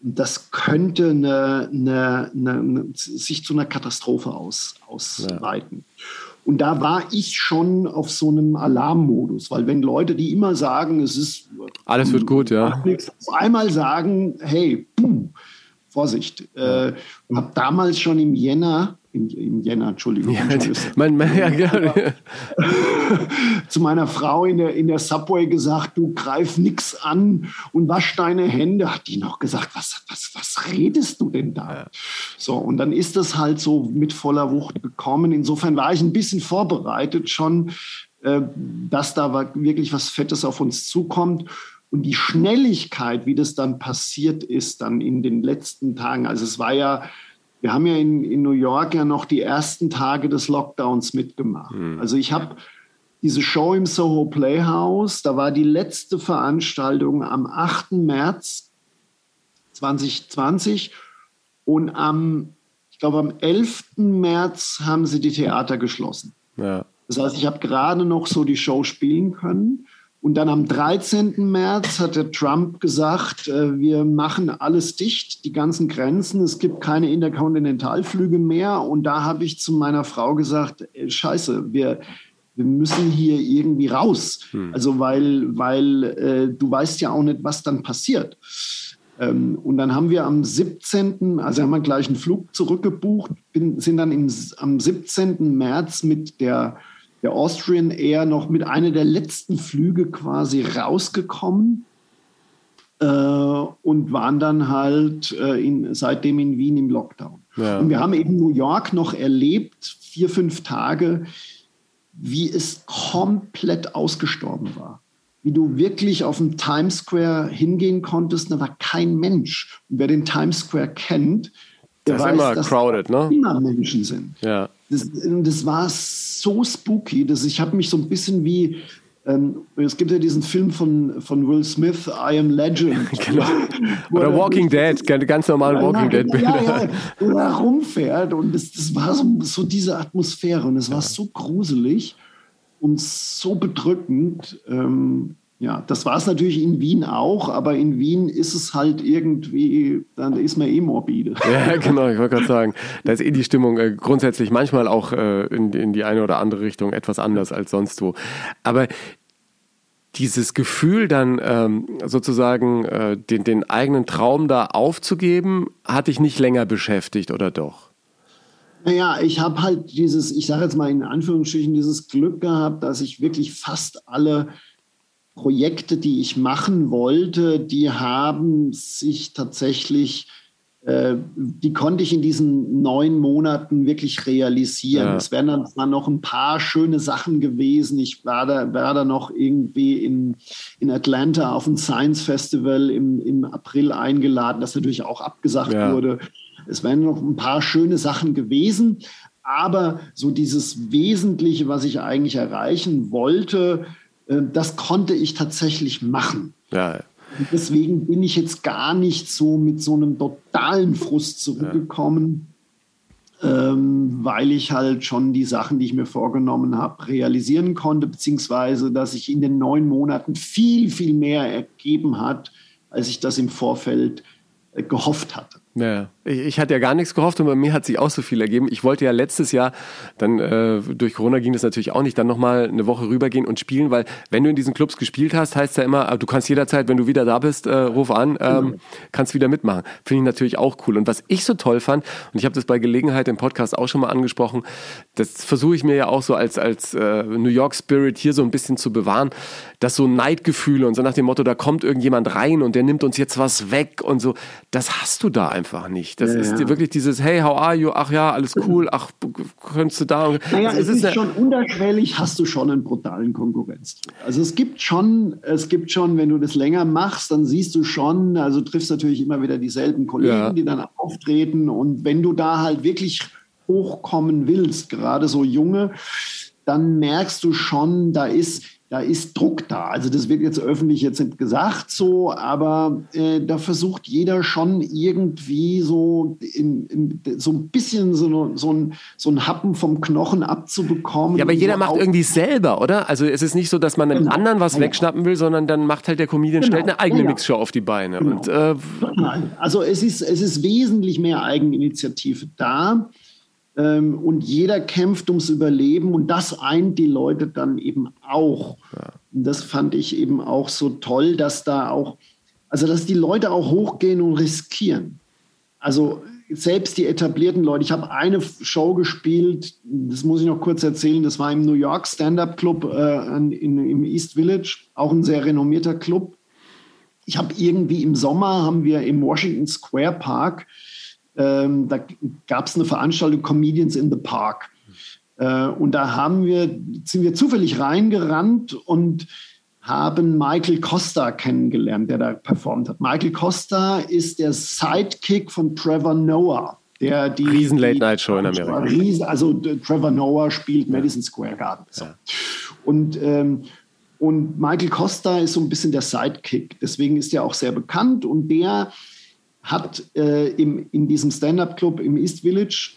Und das könnte eine, eine, eine, sich zu einer Katastrophe aus, ausweiten. Ja. Und da war ich schon auf so einem Alarmmodus, weil wenn Leute, die immer sagen, es ist alles wird gut, ja, auf einmal sagen, hey, puh, Vorsicht, äh, habe damals schon im Jänner im, im Jänner, Entschuldigung. Ja, mein, mein, ja, gerne. zu meiner Frau in der, in der Subway gesagt, du greif nix an und wasch deine Hände. Hat die noch gesagt, was, was, was redest du denn da? Ja. So, und dann ist das halt so mit voller Wucht gekommen. Insofern war ich ein bisschen vorbereitet schon, äh, dass da wirklich was Fettes auf uns zukommt. Und die Schnelligkeit, wie das dann passiert ist, dann in den letzten Tagen, also es war ja wir haben ja in, in New York ja noch die ersten Tage des Lockdowns mitgemacht. Mhm. Also ich habe diese Show im Soho Playhouse, da war die letzte Veranstaltung am 8. März 2020 und am, ich glaube, am 11. März haben sie die Theater geschlossen. Ja. Das heißt, ich habe gerade noch so die Show spielen können. Und dann am 13. März hat der Trump gesagt, äh, wir machen alles dicht, die ganzen Grenzen, es gibt keine Interkontinentalflüge mehr. Und da habe ich zu meiner Frau gesagt, äh, scheiße, wir, wir müssen hier irgendwie raus. Hm. Also weil, weil äh, du weißt ja auch nicht, was dann passiert. Ähm, und dann haben wir am 17., also haben wir gleich einen Flug zurückgebucht, bin, sind dann im, am 17. März mit der der Austrian Air noch mit einer der letzten Flüge quasi rausgekommen äh, und waren dann halt äh, in, seitdem in Wien im Lockdown. Ja. Und wir haben eben New York noch erlebt, vier, fünf Tage, wie es komplett ausgestorben war. Wie du wirklich auf dem Times Square hingehen konntest, da war kein Mensch. Und wer den Times Square kennt, der das weiß, immer dass crowded, ne? immer Menschen sind. Ja. Das, das war so spooky, dass ich habe mich so ein bisschen wie ähm, es gibt ja diesen Film von, von Will Smith, I Am Legend. genau. Oder Walking Dead, ganz normale Walking Dead Bilder. Ja, ja, wo er rumfährt und das, das war so, so diese Atmosphäre und es war so gruselig und so bedrückend. Ähm, ja, das war es natürlich in Wien auch, aber in Wien ist es halt irgendwie, dann ist man eh morbide. Ja, genau, ich wollte gerade sagen, da ist eh die Stimmung äh, grundsätzlich manchmal auch äh, in, in die eine oder andere Richtung etwas anders als sonst wo. Aber dieses Gefühl dann ähm, sozusagen äh, den, den eigenen Traum da aufzugeben, hat dich nicht länger beschäftigt oder doch? Naja, ich habe halt dieses, ich sage jetzt mal in Anführungsstrichen, dieses Glück gehabt, dass ich wirklich fast alle Projekte, die ich machen wollte, die haben sich tatsächlich äh, die konnte ich in diesen neun Monaten wirklich realisieren. Ja. Es wären dann zwar noch ein paar schöne Sachen gewesen. Ich war da, war da noch irgendwie in, in Atlanta auf ein Science Festival im, im April eingeladen, das natürlich auch abgesagt ja. wurde. Es wären noch ein paar schöne Sachen gewesen. Aber so dieses Wesentliche, was ich eigentlich erreichen wollte, das konnte ich tatsächlich machen. Ja. Und deswegen bin ich jetzt gar nicht so mit so einem totalen Frust zurückgekommen, ja. ähm, weil ich halt schon die Sachen, die ich mir vorgenommen habe, realisieren konnte, beziehungsweise dass sich in den neun Monaten viel, viel mehr ergeben hat, als ich das im Vorfeld äh, gehofft hatte. Ja, ich, ich, hatte ja gar nichts gehofft und bei mir hat sich auch so viel ergeben. Ich wollte ja letztes Jahr, dann äh, durch Corona ging das natürlich auch nicht, dann nochmal eine Woche rübergehen und spielen, weil wenn du in diesen Clubs gespielt hast, heißt ja immer, ah, du kannst jederzeit, wenn du wieder da bist, äh, ruf an, ähm, genau. kannst wieder mitmachen. Finde ich natürlich auch cool. Und was ich so toll fand, und ich habe das bei Gelegenheit im Podcast auch schon mal angesprochen, das versuche ich mir ja auch so als, als äh, New York Spirit hier so ein bisschen zu bewahren, dass so Neidgefühle und so nach dem Motto, da kommt irgendjemand rein und der nimmt uns jetzt was weg und so, das hast du da einfach nicht. Das ja, ist ja. wirklich dieses, hey, how are you? Ach ja, alles cool, ach, könntest du da. Naja, also, es, ist, ist schon unterschwellig, hast du schon einen brutalen Konkurrenz. Also es gibt schon, es gibt schon, wenn du das länger machst, dann siehst du schon, also triffst natürlich immer wieder dieselben Kollegen, ja. die dann auftreten und wenn du da halt wirklich hochkommen willst, gerade so junge, dann merkst du schon, da ist, da ist Druck da. Also das wird jetzt öffentlich jetzt nicht gesagt so, aber äh, da versucht jeder schon irgendwie so, in, in, so ein bisschen so, so, ein, so ein Happen vom Knochen abzubekommen. Ja, aber jeder macht irgendwie selber, oder? Also es ist nicht so, dass man einem genau. anderen was wegschnappen will, sondern dann macht halt der Comedian, genau. stellt eine eigene ja. Mixshow auf die Beine. Genau. Und, äh, also es ist, es ist wesentlich mehr Eigeninitiative da. Ähm, und jeder kämpft ums Überleben und das eint die Leute dann eben auch. Ja. Das fand ich eben auch so toll, dass da auch, also dass die Leute auch hochgehen und riskieren. Also selbst die etablierten Leute. Ich habe eine Show gespielt, das muss ich noch kurz erzählen, das war im New York Stand-Up Club äh, in, im East Village, auch ein sehr renommierter Club. Ich habe irgendwie im Sommer, haben wir im Washington Square Park ähm, da gab es eine Veranstaltung Comedians in the Park. Äh, und da haben wir, sind wir zufällig reingerannt und haben Michael Costa kennengelernt, der da performt hat. Michael Costa ist der Sidekick von Trevor Noah. Der die, Riesen Late Night Show in Amerika. Riesen, also Trevor Noah spielt Madison Square Garden. So. Ja. Und, ähm, und Michael Costa ist so ein bisschen der Sidekick. Deswegen ist er auch sehr bekannt. Und der hat äh, im, in diesem Stand-up-Club im East Village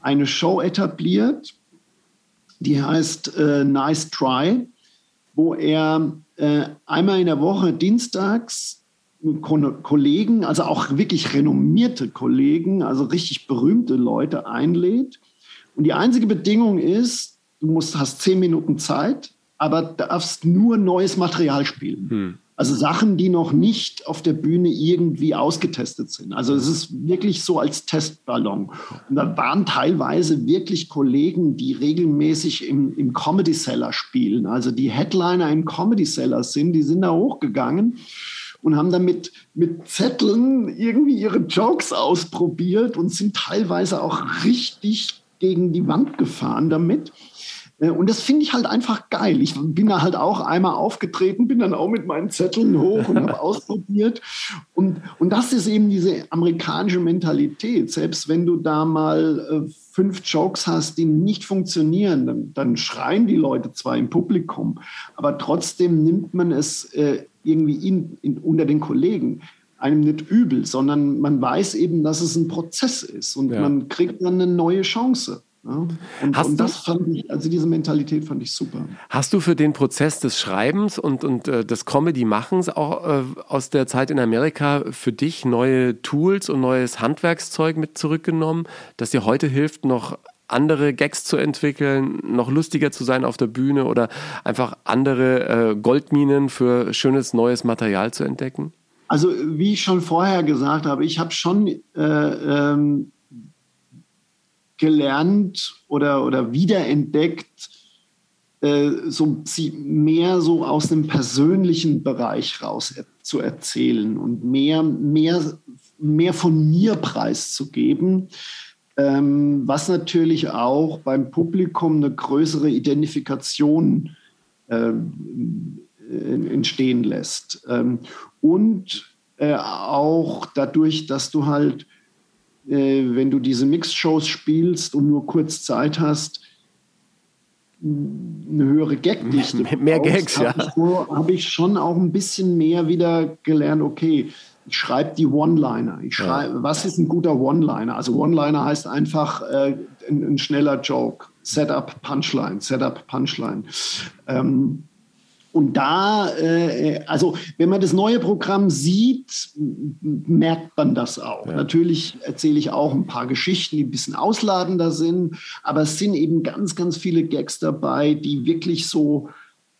eine Show etabliert, die heißt äh, Nice Try, wo er äh, einmal in der Woche dienstags Kollegen, also auch wirklich renommierte Kollegen, also richtig berühmte Leute einlädt. Und die einzige Bedingung ist, du musst, hast zehn Minuten Zeit, aber darfst nur neues Material spielen. Hm. Also Sachen, die noch nicht auf der Bühne irgendwie ausgetestet sind. Also es ist wirklich so als Testballon. Und da waren teilweise wirklich Kollegen, die regelmäßig im, im Comedy Cellar spielen. Also die Headliner im Comedy Cellar sind, die sind da hochgegangen und haben damit mit Zetteln irgendwie ihre Jokes ausprobiert und sind teilweise auch richtig gegen die Wand gefahren damit. Äh, und das finde ich halt einfach geil. Ich bin da halt auch einmal aufgetreten, bin dann auch mit meinen Zetteln hoch und habe ausprobiert. Und, und das ist eben diese amerikanische Mentalität. Selbst wenn du da mal äh, fünf Jokes hast, die nicht funktionieren, dann, dann, schreien die Leute zwar im Publikum, aber trotzdem nimmt man es äh, irgendwie in, in, unter den Kollegen einem nicht übel, sondern man weiß eben, dass es ein Prozess ist und ja. man kriegt dann eine neue Chance. Ja? Und, und, das fand ich, also diese Mentalität fand ich super. Hast du für den Prozess des Schreibens und, und äh, des Comedy-Machens auch äh, aus der Zeit in Amerika für dich neue Tools und neues Handwerkszeug mit zurückgenommen, das dir heute hilft, noch andere Gags zu entwickeln, noch lustiger zu sein auf der Bühne oder einfach andere äh, Goldminen für schönes neues Material zu entdecken? Also wie ich schon vorher gesagt habe, ich habe schon äh, ähm, gelernt oder, oder wiederentdeckt, äh, so sie mehr so aus dem persönlichen Bereich raus er, zu erzählen und mehr, mehr, mehr von mir preiszugeben, ähm, was natürlich auch beim Publikum eine größere Identifikation äh, entstehen lässt. Ähm, und äh, auch dadurch, dass du halt, wenn du diese Mixed-Shows spielst und nur kurz Zeit hast, eine höhere Gagdichte. Mehr, mehr Gags, ja. Habe ich, so, hab ich schon auch ein bisschen mehr wieder gelernt, okay, ich schreibe die One-Liner. Ich schreibe, ja. was ist ein guter One-Liner? Also One-Liner heißt einfach äh, ein, ein, schneller Joke. Setup, Punchline, Setup, Punchline. Ähm, und da, äh, also wenn man das neue Programm sieht, merkt man das auch. Ja. Natürlich erzähle ich auch ein paar Geschichten, die ein bisschen ausladender sind, aber es sind eben ganz, ganz viele Gags dabei, die wirklich so,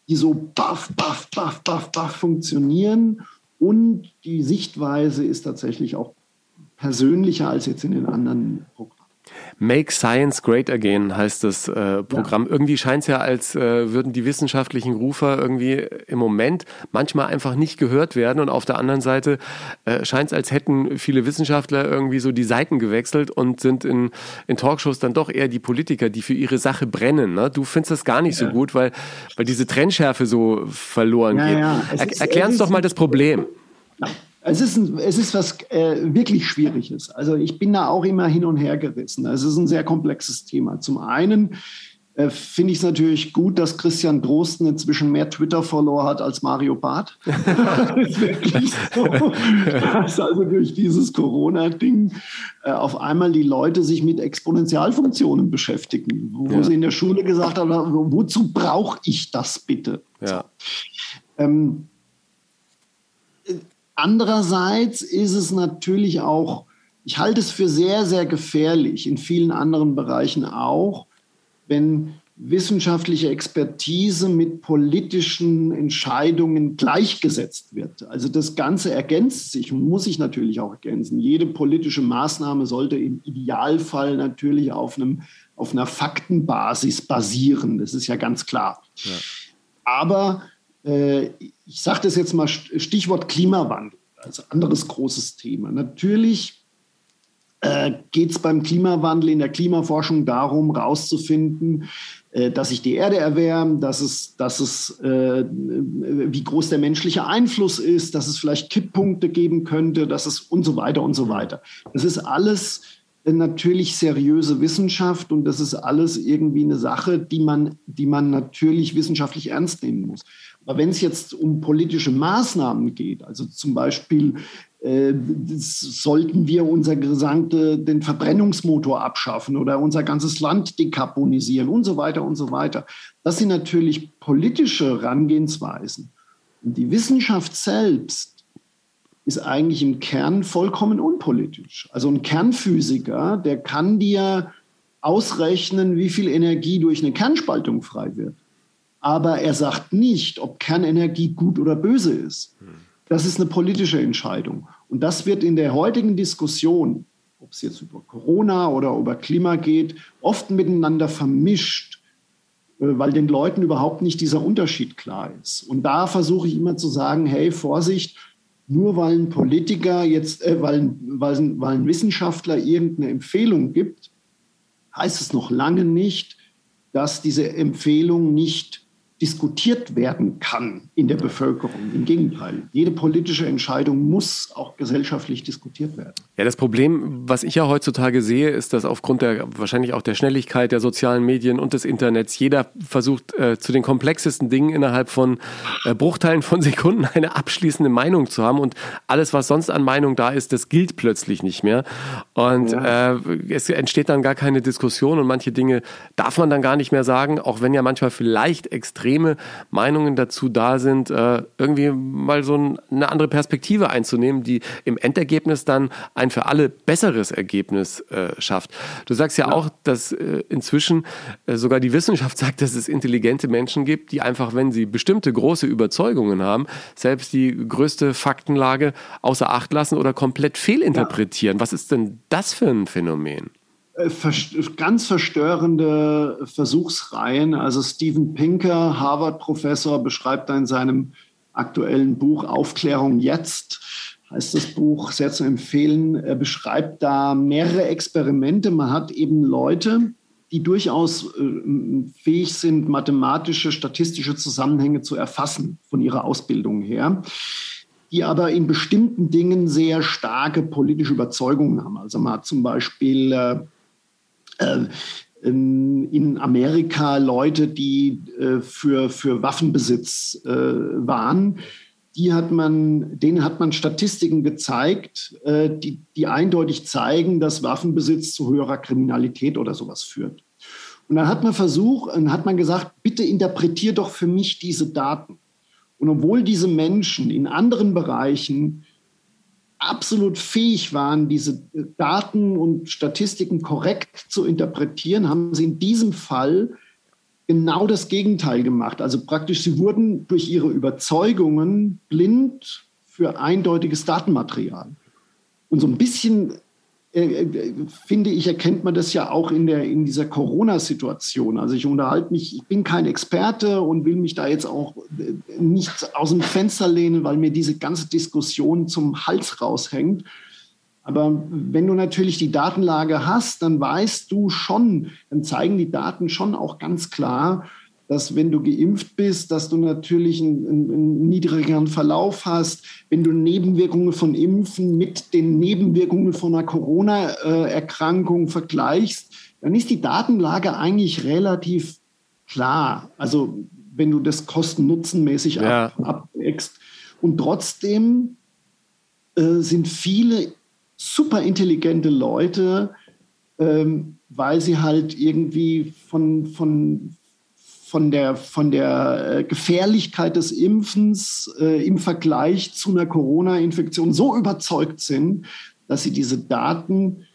die so baff, baff, baff, baff, baff funktionieren. Und die Sichtweise ist tatsächlich auch persönlicher als jetzt in den anderen Programmen. Make Science Great Again heißt das äh, Programm. Ja. Irgendwie scheint es ja, als äh, würden die wissenschaftlichen Rufer irgendwie im Moment manchmal einfach nicht gehört werden. Und auf der anderen Seite äh, scheint es, als hätten viele Wissenschaftler irgendwie so die Seiten gewechselt und sind in, in Talkshows dann doch eher die Politiker, die für ihre Sache brennen. Ne? Du findest das gar nicht ja. so gut, weil, weil diese Trennschärfe so verloren ja, geht. Ja. Er, erklär uns doch mal das Problem. Ja. Es ist, ein, es ist was äh, wirklich Schwieriges. Also ich bin da auch immer hin und her gerissen. Es ist ein sehr komplexes Thema. Zum einen äh, finde ich es natürlich gut, dass Christian Drosten inzwischen mehr Twitter-Follower hat als Mario Barth. das ist wirklich so. Dass also durch dieses Corona-Ding äh, auf einmal die Leute sich mit Exponentialfunktionen beschäftigen, wo, ja. sie in der Schule gesagt haben, wozu brauche ich das bitte? Ja. Ähm, Andererseits ist es natürlich auch, ich halte es für sehr, sehr gefährlich, in vielen anderen Bereichen auch, wenn wissenschaftliche Expertise mit politischen Entscheidungen gleichgesetzt wird. Also das Ganze ergänzt sich und muss sich natürlich auch ergänzen. Jede politische Maßnahme sollte im Idealfall natürlich auf, einem, auf einer Faktenbasis basieren. Das ist ja ganz klar. Ja. Aber ich sage das jetzt mal Stichwort Klimawandel, also anderes großes Thema. Natürlich äh, geht es beim Klimawandel in der Klimaforschung darum, herauszufinden, äh, dass sich die Erde erwärmt, dass es, dass es äh, wie groß der menschliche Einfluss ist, dass es vielleicht Kipppunkte geben könnte, dass es und so weiter und so weiter. Das ist alles natürlich seriöse Wissenschaft und das ist alles irgendwie eine Sache, die man, die man natürlich wissenschaftlich ernst nehmen muss. Aber wenn es jetzt um politische Maßnahmen geht, also zum Beispiel äh, sollten wir unser gesamte, den Verbrennungsmotor abschaffen oder unser ganzes Land dekarbonisieren und so weiter und so weiter. Das sind natürlich politische Herangehensweisen. Und die Wissenschaft selbst ist eigentlich im Kern vollkommen unpolitisch. Also ein Kernphysiker, der kann dir ausrechnen, wie viel Energie durch eine Kernspaltung frei wird aber er sagt nicht, ob Kernenergie gut oder böse ist. Das ist eine politische Entscheidung. Und das wird in der heutigen Diskussion, ob es jetzt über Corona oder über Klima geht, oft miteinander vermischt, äh, weil den Leuten überhaupt nicht dieser Unterschied klar ist. Und da versuche ich immer zu sagen, hey, Vorsicht, nur weil ein Politiker jetzt, äh, weil, weil, weil ein Wissenschaftler irgendeine Empfehlung gibt, heißt es noch lange nicht, dass diese Empfehlung nicht diskutiert werden kann in der Bevölkerung. Im Gegenteil, jede politische Entscheidung muss auch gesellschaftlich diskutiert werden. Ja, das Problem, was ich ja heutzutage sehe, ist, dass aufgrund der wahrscheinlich auch der Schnelligkeit der sozialen Medien und des Internets jeder versucht, äh, zu den komplexesten Dingen innerhalb von äh, Bruchteilen von Sekunden eine abschließende Meinung zu haben und alles, was sonst an Meinung da ist, das gilt plötzlich nicht mehr. Und ja. äh, es entsteht dann gar keine Diskussion und manche Dinge darf man dann gar nicht mehr sagen, auch wenn ja manchmal vielleicht extrem extreme Meinungen dazu da sind, äh, irgendwie mal so ein, eine andere Perspektive einzunehmen, die im Endergebnis dann ein für alle besseres Ergebnis äh, schafft. Du sagst ja, ja. auch, dass äh, inzwischen sogar die Wissenschaft sagt, dass es intelligente Menschen gibt, die einfach, wenn sie bestimmte große Überzeugungen haben, selbst die größte Faktenlage außer Acht lassen oder komplett fehlinterpretieren. Ja. Was ist denn das für ein Phänomen? Äh, ganz verstörende Versuchsreihen. Also Steven Pinker, Harvard-Professor, beschreibt in seinem aktuellen Buch Aufklärung jetzt, heißt das Buch, sehr zu empfehlen. Er beschreibt da mehrere Experimente. Man hat eben Leute, die durchaus äh, fähig sind, mathematische, statistische Zusammenhänge zu erfassen von ihrer Ausbildung her die aber in bestimmten Dingen sehr starke politische Überzeugungen haben. Also man hat zum Beispiel äh, in Amerika Leute, die äh, für, für Waffenbesitz äh, waren, die hat man, denen hat man Statistiken gezeigt, die, die eindeutig zeigen, dass Waffenbesitz zu höherer Kriminalität oder sowas führt. Und dann hat man versucht, dann hat man gesagt, bitte interpretier doch für mich diese Daten. Und obwohl diese Menschen in anderen Bereichen absolut fähig waren, diese Daten und Statistiken korrekt zu interpretieren, haben sie in diesem Fall genau das Gegenteil gemacht. Also praktisch, sie wurden durch ihre Überzeugungen blind für eindeutiges Datenmaterial. Und so ein bisschen finde ich, erkennt man das ja auch in, der, in dieser Corona-Situation. Also ich unterhalte mich, ich bin kein Experte und will mich da jetzt auch äh, nicht aus dem Fenster lehnen, weil mir diese ganze Diskussion zum Hals raushängt. Aber wenn du natürlich die Datenlage hast, dann weißt du schon, dann zeigen die Daten schon auch ganz klar, dass wenn du geimpft bist, dass du natürlich einen, einen, niedrigeren Verlauf hast. Wenn du Nebenwirkungen von Impfen mit den Nebenwirkungen von einer Corona-Erkrankung vergleichst, dann ist die Datenlage eigentlich relativ klar. Also wenn du das kosten-nutzen-mäßig ja. abwägst. Und trotzdem äh, sind viele super intelligente Leute, ähm, weil sie halt irgendwie von, von, von der, von der äh, Gefährlichkeit des Impfens äh, im Vergleich zu einer Corona-Infektion so überzeugt sind, dass sie diese Daten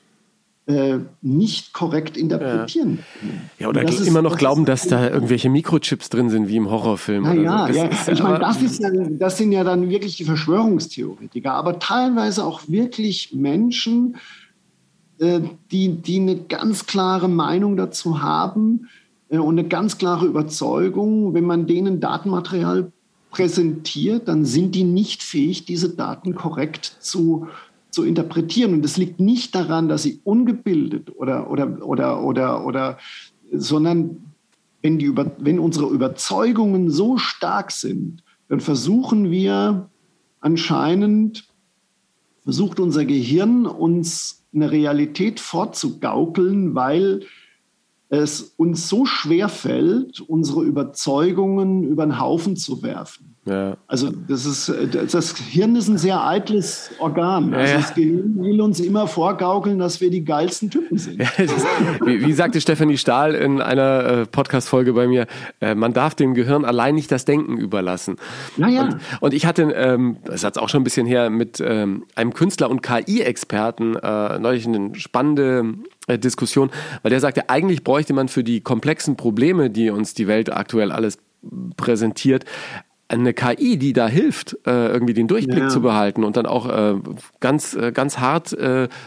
äh, nicht korrekt interpretieren. Ja, ja oder ist, immer noch glauben, dass da irgendwelche Mikrochips drin sind, wie im Horrorfilm. Na, ja, so. ja. Ich meine, das, ja, das sind ja dann wirklich die Verschwörungstheoretiker, aber teilweise auch wirklich Menschen, äh, die, die eine ganz klare Meinung dazu haben, und eine ganz klare Überzeugung, wenn man denen Datenmaterial präsentiert, dann sind die nicht fähig, diese Daten korrekt zu, zu interpretieren. Und das liegt nicht daran, dass sie ungebildet oder, oder, oder, oder, oder, sondern wenn, die wenn unsere Überzeugungen so stark sind, dann versuchen wir anscheinend, versucht unser Gehirn uns eine Realität vorzugaukeln, weil es uns so schwer fällt, unsere Überzeugungen über den Haufen zu werfen. Ja. Also das ist das Hirn ist ein sehr eitles Organ. Also ja, das Gehirn will uns immer vorgaukeln, dass wir die geilsten Typen sind. wie, wie, sagte Stefanie Stahl in einer äh, Podcast-Folge bei mir, äh, man darf dem Gehirn allein nicht das Denken überlassen. Naja. Und, und ich hatte, ähm, das hat auch schon ein bisschen her, mit ähm, einem Künstler und KI-Experten äh, neulich eine spannende äh, Diskussion, weil der sagte, eigentlich bräuchte man für die komplexen Probleme, die uns die Welt aktuell alles präsentiert, eine KI, die da hilft, äh, irgendwie den Durchblick ja. zu behalten und dann auch äh, ganz, äh, ganz hart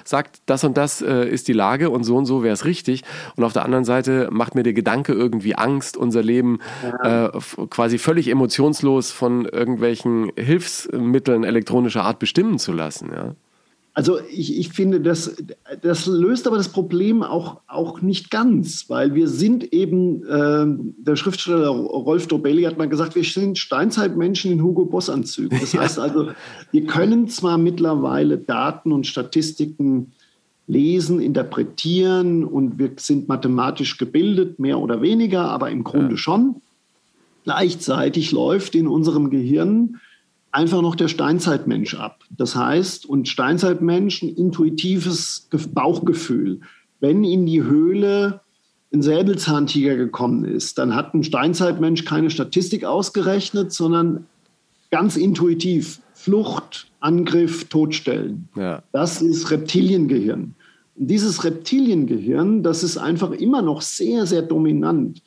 sagt, das und das ist die Lage und so und so wäre es richtig. Und auf der anderen Seite macht mir der Gedanke irgendwie Angst, unser Leben ja. quasi völlig emotionslos von irgendwelchen Hilfsmitteln elektronischer Art bestimmen zu lassen. Ja. Also ich, ich finde, das, das löst aber das Problem auch, auch nicht ganz, weil wir sind eben, äh, der Schriftsteller Rolf Dobelli hat mal gesagt, wir sind Steinzeitmenschen in Hugo Boss-Anzügen. Das heißt also, wir können zwar mittlerweile Daten und Statistiken lesen, interpretieren und wir sind mathematisch gebildet, mehr oder weniger, aber im Grunde ja. schon. Gleichzeitig läuft in unserem Gehirn einfach noch der Steinzeitmensch ab. Das heißt, und Steinzeitmensch, ein intuitives Bauchgefühl. Wenn in die Höhle ein Säbelzahntiger gekommen ist, dann hat ein Steinzeitmensch keine Statistik ausgerechnet, sondern ganz intuitiv Flucht, Angriff, Todstellen. Ja. Das ist Reptiliengehirn. Und dieses Reptiliengehirn, das ist einfach immer noch sehr, sehr dominant.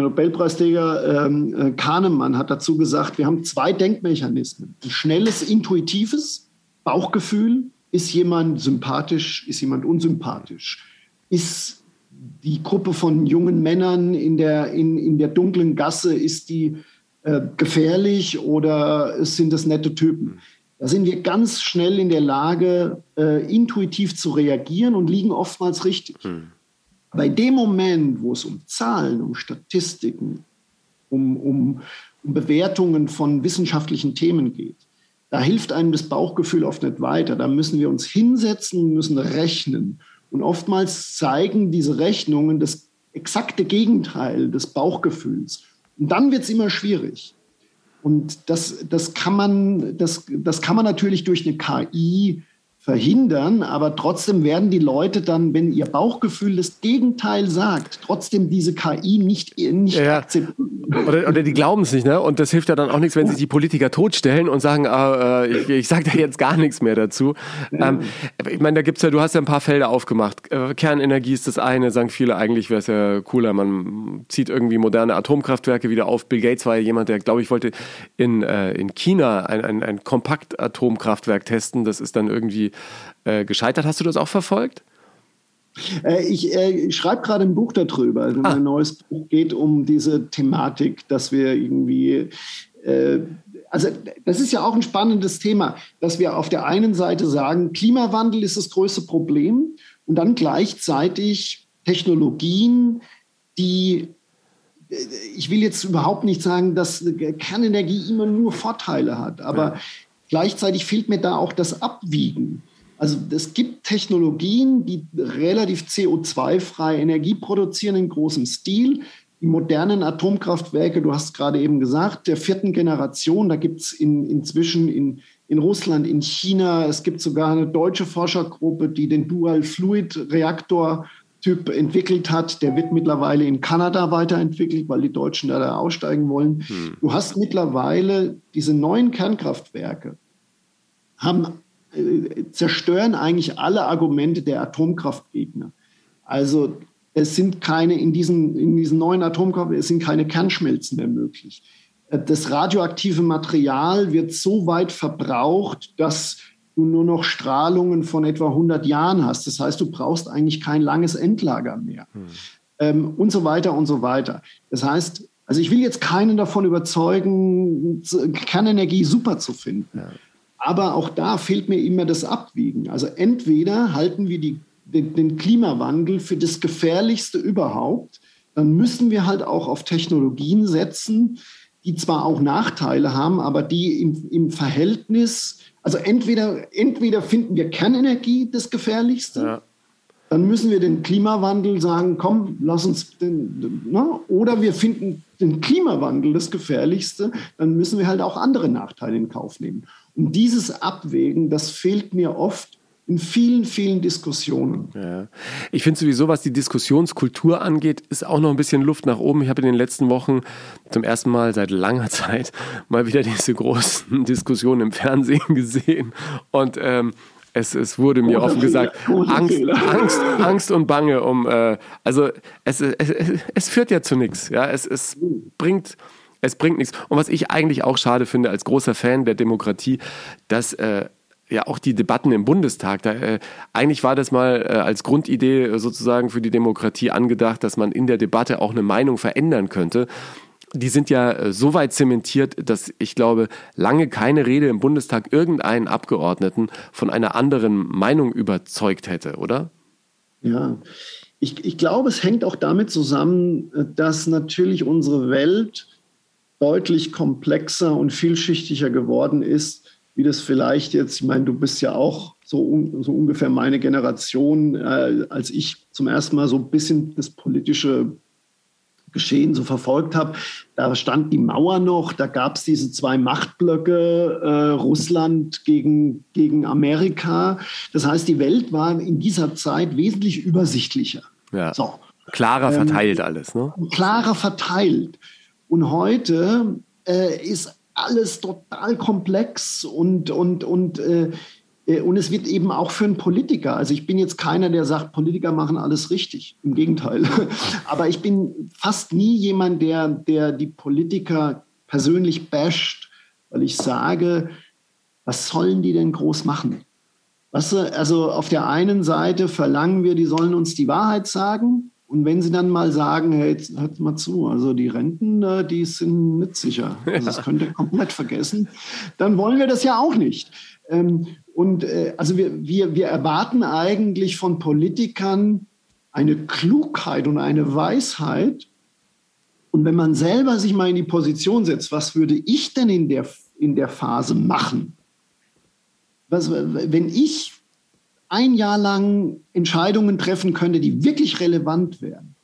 Nobelpreisträger ähm, äh, Kahnemann hat dazu gesagt, wir haben zwei Denkmechanismen. Ein schnelles, intuitives Bauchgefühl. Ist jemand sympathisch, ist jemand unsympathisch? Ist die Gruppe von jungen Männern in der, in, in der dunklen Gasse, ist die äh, gefährlich oder sind das nette Typen? Da sind wir ganz schnell in der Lage, äh, intuitiv zu reagieren und liegen oftmals richtig. Hm. Bei dem Moment, wo es um Zahlen, um Statistiken, um, um, um Bewertungen von wissenschaftlichen Themen geht, da hilft einem das Bauchgefühl oft nicht weiter. Da müssen wir uns hinsetzen, müssen rechnen. Und oftmals zeigen diese Rechnungen das exakte Gegenteil des Bauchgefühls. Und dann wird es immer schwierig. Und das, das, kann man, das, das kann man natürlich durch eine KI verhindern, aber trotzdem werden die Leute dann, wenn ihr Bauchgefühl das Gegenteil sagt, trotzdem diese KI nicht, nicht ja, akzeptieren. Oder, oder die glauben es nicht, ne? Und das hilft ja dann auch nichts, wenn sich die Politiker totstellen und sagen, ah, äh, ich, ich sage da jetzt gar nichts mehr dazu. Ja. Ähm, ich meine, da gibt's ja, du hast ja ein paar Felder aufgemacht. Äh, Kernenergie ist das eine, sagen viele, eigentlich wäre es ja cooler, man zieht irgendwie moderne Atomkraftwerke wieder auf. Bill Gates war ja jemand, der, glaube ich, wollte in, äh, in China ein, ein, ein Kompakt-Atomkraftwerk testen. Das ist dann irgendwie äh, gescheitert. Hast du das auch verfolgt? Äh, ich, äh, schreibe gerade ein Buch darüber. Also ah. Mein neues Buch geht um diese Thematik, dass wir irgendwie äh, also das ist ja auch ein spannendes Thema, dass wir auf der einen Seite sagen, Klimawandel ist das größte Problem und dann gleichzeitig Technologien, die, äh, ich will jetzt überhaupt nicht sagen, dass Kernenergie immer nur Vorteile hat, aber. Gleichzeitig fehlt mir da auch das Abwiegen. Also es gibt Technologien, die relativ CO2-freie Energie produzieren in großem Stil. Die modernen Atomkraftwerke, du hast gerade eben gesagt, der vierten Generation, da gibt es in, inzwischen in, in Russland, in China, es gibt sogar eine deutsche Forschergruppe, die den Dual-Fluid-Reaktor Typ entwickelt hat. Der wird mittlerweile in Kanada weiterentwickelt, weil die Deutschen da, aussteigen wollen. Hm. Du hast mittlerweile diese neuen Kernkraftwerke, haben äh, zerstören eigentlich alle Argumente der Atomkraftgegner. Also es sind keine, in diesen, in diesen neuen Atomkraftwerken, es sind keine Kernschmelzen mehr möglich. Äh, das radioaktive Material wird so weit verbraucht, dass du nur noch Strahlungen von etwa 100 Jahren hast. Das heißt, du brauchst eigentlich kein langes Endlager mehr. Hm. Ähm, und so weiter und so weiter. Das heißt, also ich will jetzt keinen davon überzeugen, Kernenergie super zu finden. Ja. Aber auch da fehlt mir immer das Abwiegen. Also entweder halten wir die, den, den Klimawandel für das Gefährlichste überhaupt, dann müssen wir halt auch auf Technologien setzen, die zwar auch Nachteile haben, aber die im, im Verhältnis, also entweder, entweder finden wir Kernenergie das Gefährlichste, ja. dann müssen wir den Klimawandel sagen, komm, lass uns den, ne? oder wir finden den Klimawandel das Gefährlichste, dann müssen wir halt auch andere Nachteile in Kauf nehmen. Und dieses Abwägen, das fehlt mir oft in vielen, vielen Diskussionen. Ja. Ich finde sowieso, was die Diskussionskultur angeht, ist auch noch ein bisschen Luft nach oben. Ich habe in den letzten Wochen zum ersten Mal seit langer Zeit mal wieder diese großen Diskussionen im Fernsehen gesehen. Und ähm, es, es wurde mir offen gesagt, Angst, Angst, Angst und Bange um, äh, also es, es, es, führt ja zu nichts. Ja? Es, es bringt es bringt nichts. Und was ich eigentlich auch schade finde als großer Fan der Demokratie, dass äh, ja auch die Debatten im Bundestag, da, äh, eigentlich war das mal äh, als Grundidee sozusagen für die Demokratie angedacht, dass man in der Debatte auch eine Meinung verändern könnte. Die sind ja äh, so weit zementiert, dass ich glaube, lange keine Rede im Bundestag irgendeinen Abgeordneten von einer anderen Meinung überzeugt hätte, oder? Ja, ich, ich glaube, es hängt auch damit zusammen, äh, dass natürlich unsere Welt deutlich komplexer und vielschichtiger geworden ist, wie das vielleicht jetzt, ich meine, du bist ja auch so, so ungefähr meine Generation, äh, als ich zum ersten Mal so ein bisschen das politische Geschehen so verfolgt habe, da stand die Mauer noch, da gab es diese zwei Machtblöcke, äh, Russland gegen, gegen Amerika. Das heißt, die Welt war in dieser Zeit wesentlich übersichtlicher. Ja. So. Klarer ähm, verteilt alles, ne? Klarer verteilt. Und heute äh, ist alles total komplex und, und, und, äh, äh, und es wird eben auch für einen Politiker, also ich bin jetzt keiner, der sagt, Politiker machen alles richtig, im Gegenteil. Aber ich bin fast nie jemand, der, der die Politiker persönlich basht, weil ich sage, was sollen die denn groß machen? Weißt du, also auf der einen Seite verlangen wir, die sollen uns die Wahrheit sagen. Und wenn sie dann mal sagen, hey, jetzt hört mal zu, also die Renten, äh, die sind nicht sicher. Also das könnt ihr komplett vergessen. Dann wollen wir das ja auch nicht. Ähm, und äh, also wir, wir, wir erwarten eigentlich von Politikern eine Klugheit und eine Weisheit. Und wenn man selber sich mal in die Position setzt, was würde ich denn in der, in der Phase machen? Was, wenn ich ein Jahr lang Entscheidungen treffen könnte, die wirklich relevant wären.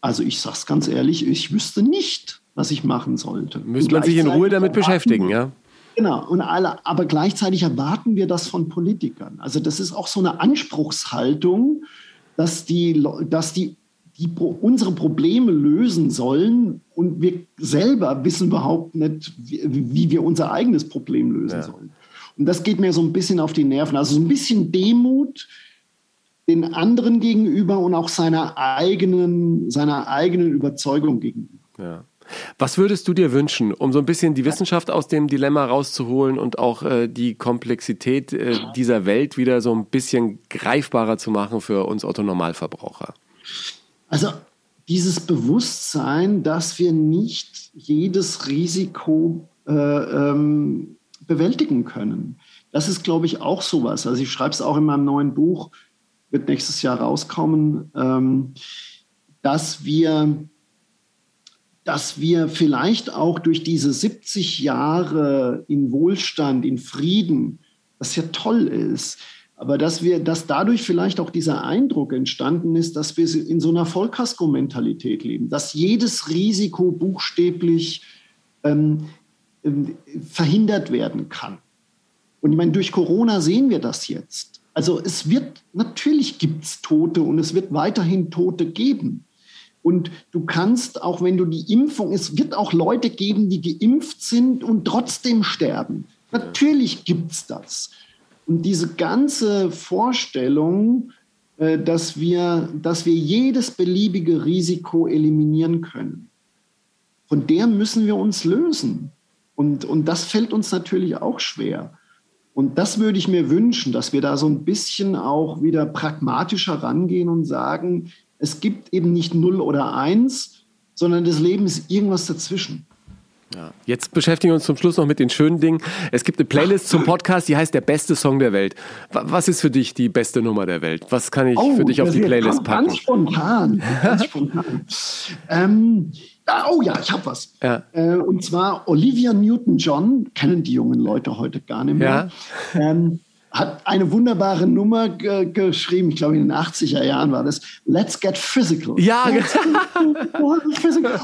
Also ich sage es ganz ehrlich, ich wüsste nicht, was ich machen sollte. Müsste man sich in Ruhe damit beschäftigen, ja? Genau, und alle, aber gleichzeitig erwarten wir das von Politikern. Also das ist auch so eine Anspruchshaltung, dass die, dass die, die unsere Probleme lösen sollen und wir selber wissen überhaupt nicht, wie, wie wir unser eigenes Problem lösen ja. sollen. Und das geht mir so ein bisschen auf die Nerven. Also so ein bisschen Demut den anderen gegenüber und auch seiner eigenen, seiner eigenen Überzeugung gegenüber. Ja. Was würdest du dir wünschen, um so ein bisschen die Wissenschaft aus dem Dilemma rauszuholen und auch äh, die Komplexität äh, dieser Welt wieder so ein bisschen greifbarer zu machen für uns Otto-Normalverbraucher? Also dieses Bewusstsein, dass wir nicht jedes Risiko äh, ähm, bewältigen können. Das ist, glaube ich, auch sowas. Also ich schreibe es auch in meinem neuen Buch, wird nächstes Jahr rauskommen, ähm, dass wir dass wir vielleicht auch durch diese 70 Jahre in Wohlstand, in Frieden, was ja toll ist, aber dass wir, dass dadurch vielleicht auch dieser Eindruck entstanden ist, dass wir in so einer Vollkasko-Mentalität leben, dass jedes Risiko buchstäblich ähm, verhindert werden kann. Und ich meine, durch Corona sehen wir das jetzt. Also es wird, natürlich gibt es Tote und es wird weiterhin Tote geben. Und du kannst, auch wenn du die Impfung, es wird auch Leute geben, die geimpft sind und trotzdem sterben. Natürlich gibt es das. Und diese ganze Vorstellung, äh, dass wir, dass wir jedes beliebige Risiko eliminieren können, von der müssen wir uns lösen. Und, und das fällt uns natürlich auch schwer. Und das würde ich mir wünschen, dass wir da so ein bisschen auch wieder pragmatischer rangehen und sagen, es gibt eben nicht 0 oder 1, sondern das Leben ist irgendwas dazwischen. Ja. Jetzt beschäftigen wir uns zum Schluss noch mit den schönen Dingen. Es gibt eine Playlist zum Podcast, die heißt Der beste Song der Welt. Was ist für dich die beste Nummer der Welt? Was kann ich oh, für dich auf die Playlist packen? Ganz spontan. Ganz spontan. ähm, oh ja, ich habe was. Ja. Äh, und zwar Olivia Newton-John, kennen die jungen Leute heute gar nicht mehr. Ja. Ähm, hat eine wunderbare Nummer geschrieben, ich glaube in den 80er Jahren war das, Let's Get Physical. Ja.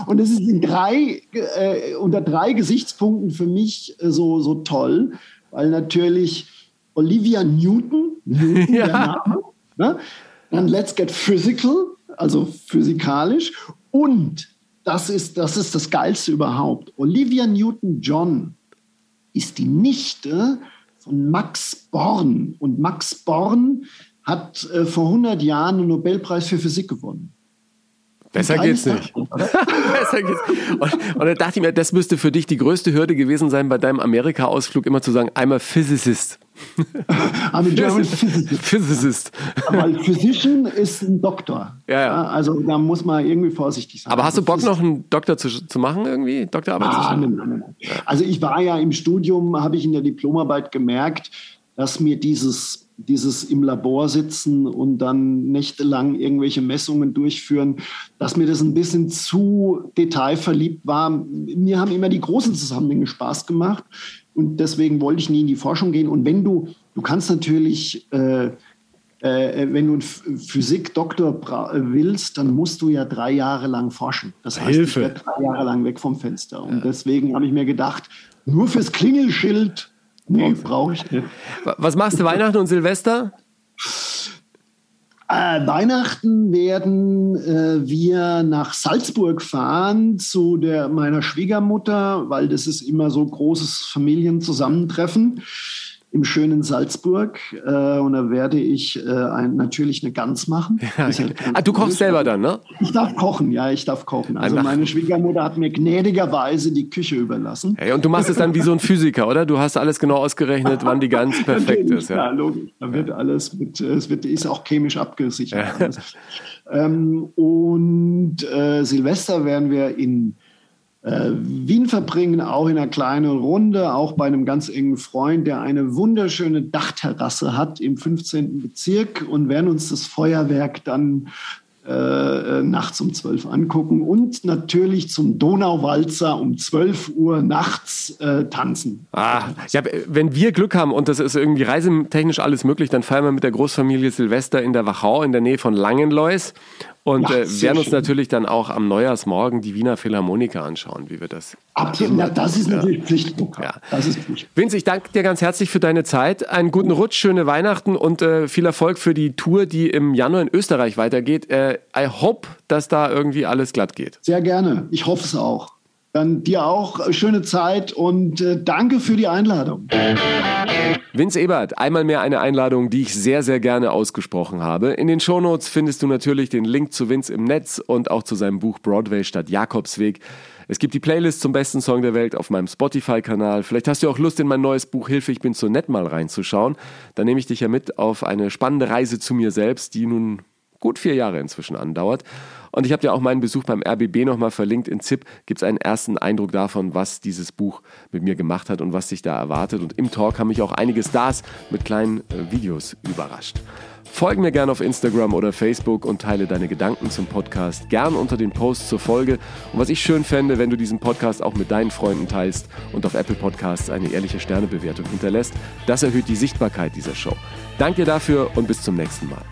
Und das ist in drei, äh, unter drei Gesichtspunkten für mich äh, so, so toll, weil natürlich Olivia Newton, Newton ja. der Name, ne? dann Let's Get Physical, also physikalisch und das ist, das ist das Geilste überhaupt. Olivia Newton-John ist die Nichte von Max Born. Und Max Born hat äh, vor 100 Jahren einen Nobelpreis für Physik gewonnen. Besser geht's nicht. Besser geht's. Und, und da dachte ich mir, das müsste für dich die größte Hürde gewesen sein, bei deinem Amerika-Ausflug immer zu sagen, I'm a physicist. I'm a German physicist. physicist. Weil Physician ist ein Doktor. Ja, ja. Also da muss man irgendwie vorsichtig sein. Aber hast du Bock, noch einen Doktor zu, zu machen, irgendwie? Doktorarbeit ah? Nein, nein, nein. Also ich war ja im Studium, habe ich in der Diplomarbeit gemerkt, dass mir dieses dieses im Labor sitzen und dann nächtelang irgendwelche Messungen durchführen, dass mir das ein bisschen zu detailverliebt war. Mir haben immer die großen Zusammenhänge Spaß gemacht und deswegen wollte ich nie in die Forschung gehen. Und wenn du, du kannst natürlich, äh, äh, wenn du einen Physik-Doktor willst, dann musst du ja drei Jahre lang forschen. Das heißt, Hilfe. ich werde drei Jahre lang weg vom Fenster. Und deswegen habe ich mir gedacht, nur fürs Klingelschild Nee, brauche ich nicht. Was machst du Weihnachten und Silvester? Äh, Weihnachten werden äh, wir nach Salzburg fahren zu der, meiner Schwiegermutter, weil das ist immer so großes Familienzusammentreffen im schönen Salzburg. Äh, und da werde ich äh, ein, natürlich eine Gans machen. Ja, ah, du kochst selber dann, ne? Ich darf kochen, ja, ich darf kochen. Also meine Schwiegermutter hat mir gnädigerweise die Küche überlassen. Hey, und du machst es dann wie so ein Physiker, oder? Du hast alles genau ausgerechnet, wann die Gans perfekt ist. Ja, logisch. Da wird alles mit, es wird, ist auch chemisch abgesichert. Ja. Ähm, und äh, Silvester werden wir in äh, Wien verbringen, auch in einer kleinen Runde, auch bei einem ganz engen Freund, der eine wunderschöne Dachterrasse hat im 15. Bezirk und werden uns das Feuerwerk dann äh, nachts um 12 angucken und natürlich zum Donauwalzer um 12 Uhr nachts äh, tanzen. Ah, ja, wenn wir Glück haben und das ist irgendwie reisetechnisch alles möglich, dann feiern wir mit der Großfamilie Silvester in der Wachau in der Nähe von Langenlois und ja, äh, werden uns schön. natürlich dann auch am Neujahrsmorgen die Wiener Philharmoniker anschauen, wie wir das. Absolut, ja, das ist natürlich ja. Pflichtprogramm. Ja. Das ist Pflicht. Vince, ich danke dir ganz herzlich für deine Zeit. Einen guten Rutsch, schöne Weihnachten und äh, viel Erfolg für die Tour, die im Januar in Österreich weitergeht. Äh, I hope, dass da irgendwie alles glatt geht. Sehr gerne. Ich hoffe es auch. Dann dir auch schöne Zeit und äh, danke für die Einladung. Vince Ebert, einmal mehr eine Einladung, die ich sehr, sehr gerne ausgesprochen habe. In den Shownotes findest du natürlich den Link zu Vince im Netz und auch zu seinem Buch Broadway statt Jakobsweg. Es gibt die Playlist zum besten Song der Welt auf meinem Spotify-Kanal. Vielleicht hast du auch Lust, in mein neues Buch Hilfe, ich bin zu nett mal reinzuschauen. Da nehme ich dich ja mit auf eine spannende Reise zu mir selbst, die nun gut vier Jahre inzwischen andauert. Und ich habe dir auch meinen Besuch beim RBB nochmal verlinkt. In ZIP gibt es einen ersten Eindruck davon, was dieses Buch mit mir gemacht hat und was sich da erwartet. Und im Talk haben mich auch einige Stars mit kleinen äh, Videos überrascht. Folge mir gerne auf Instagram oder Facebook und teile deine Gedanken zum Podcast gern unter den Posts zur Folge. Und was ich schön fände, wenn du diesen Podcast auch mit deinen Freunden teilst und auf Apple Podcasts eine ehrliche Sternebewertung hinterlässt. Das erhöht die Sichtbarkeit dieser Show. Danke dafür und bis zum nächsten Mal.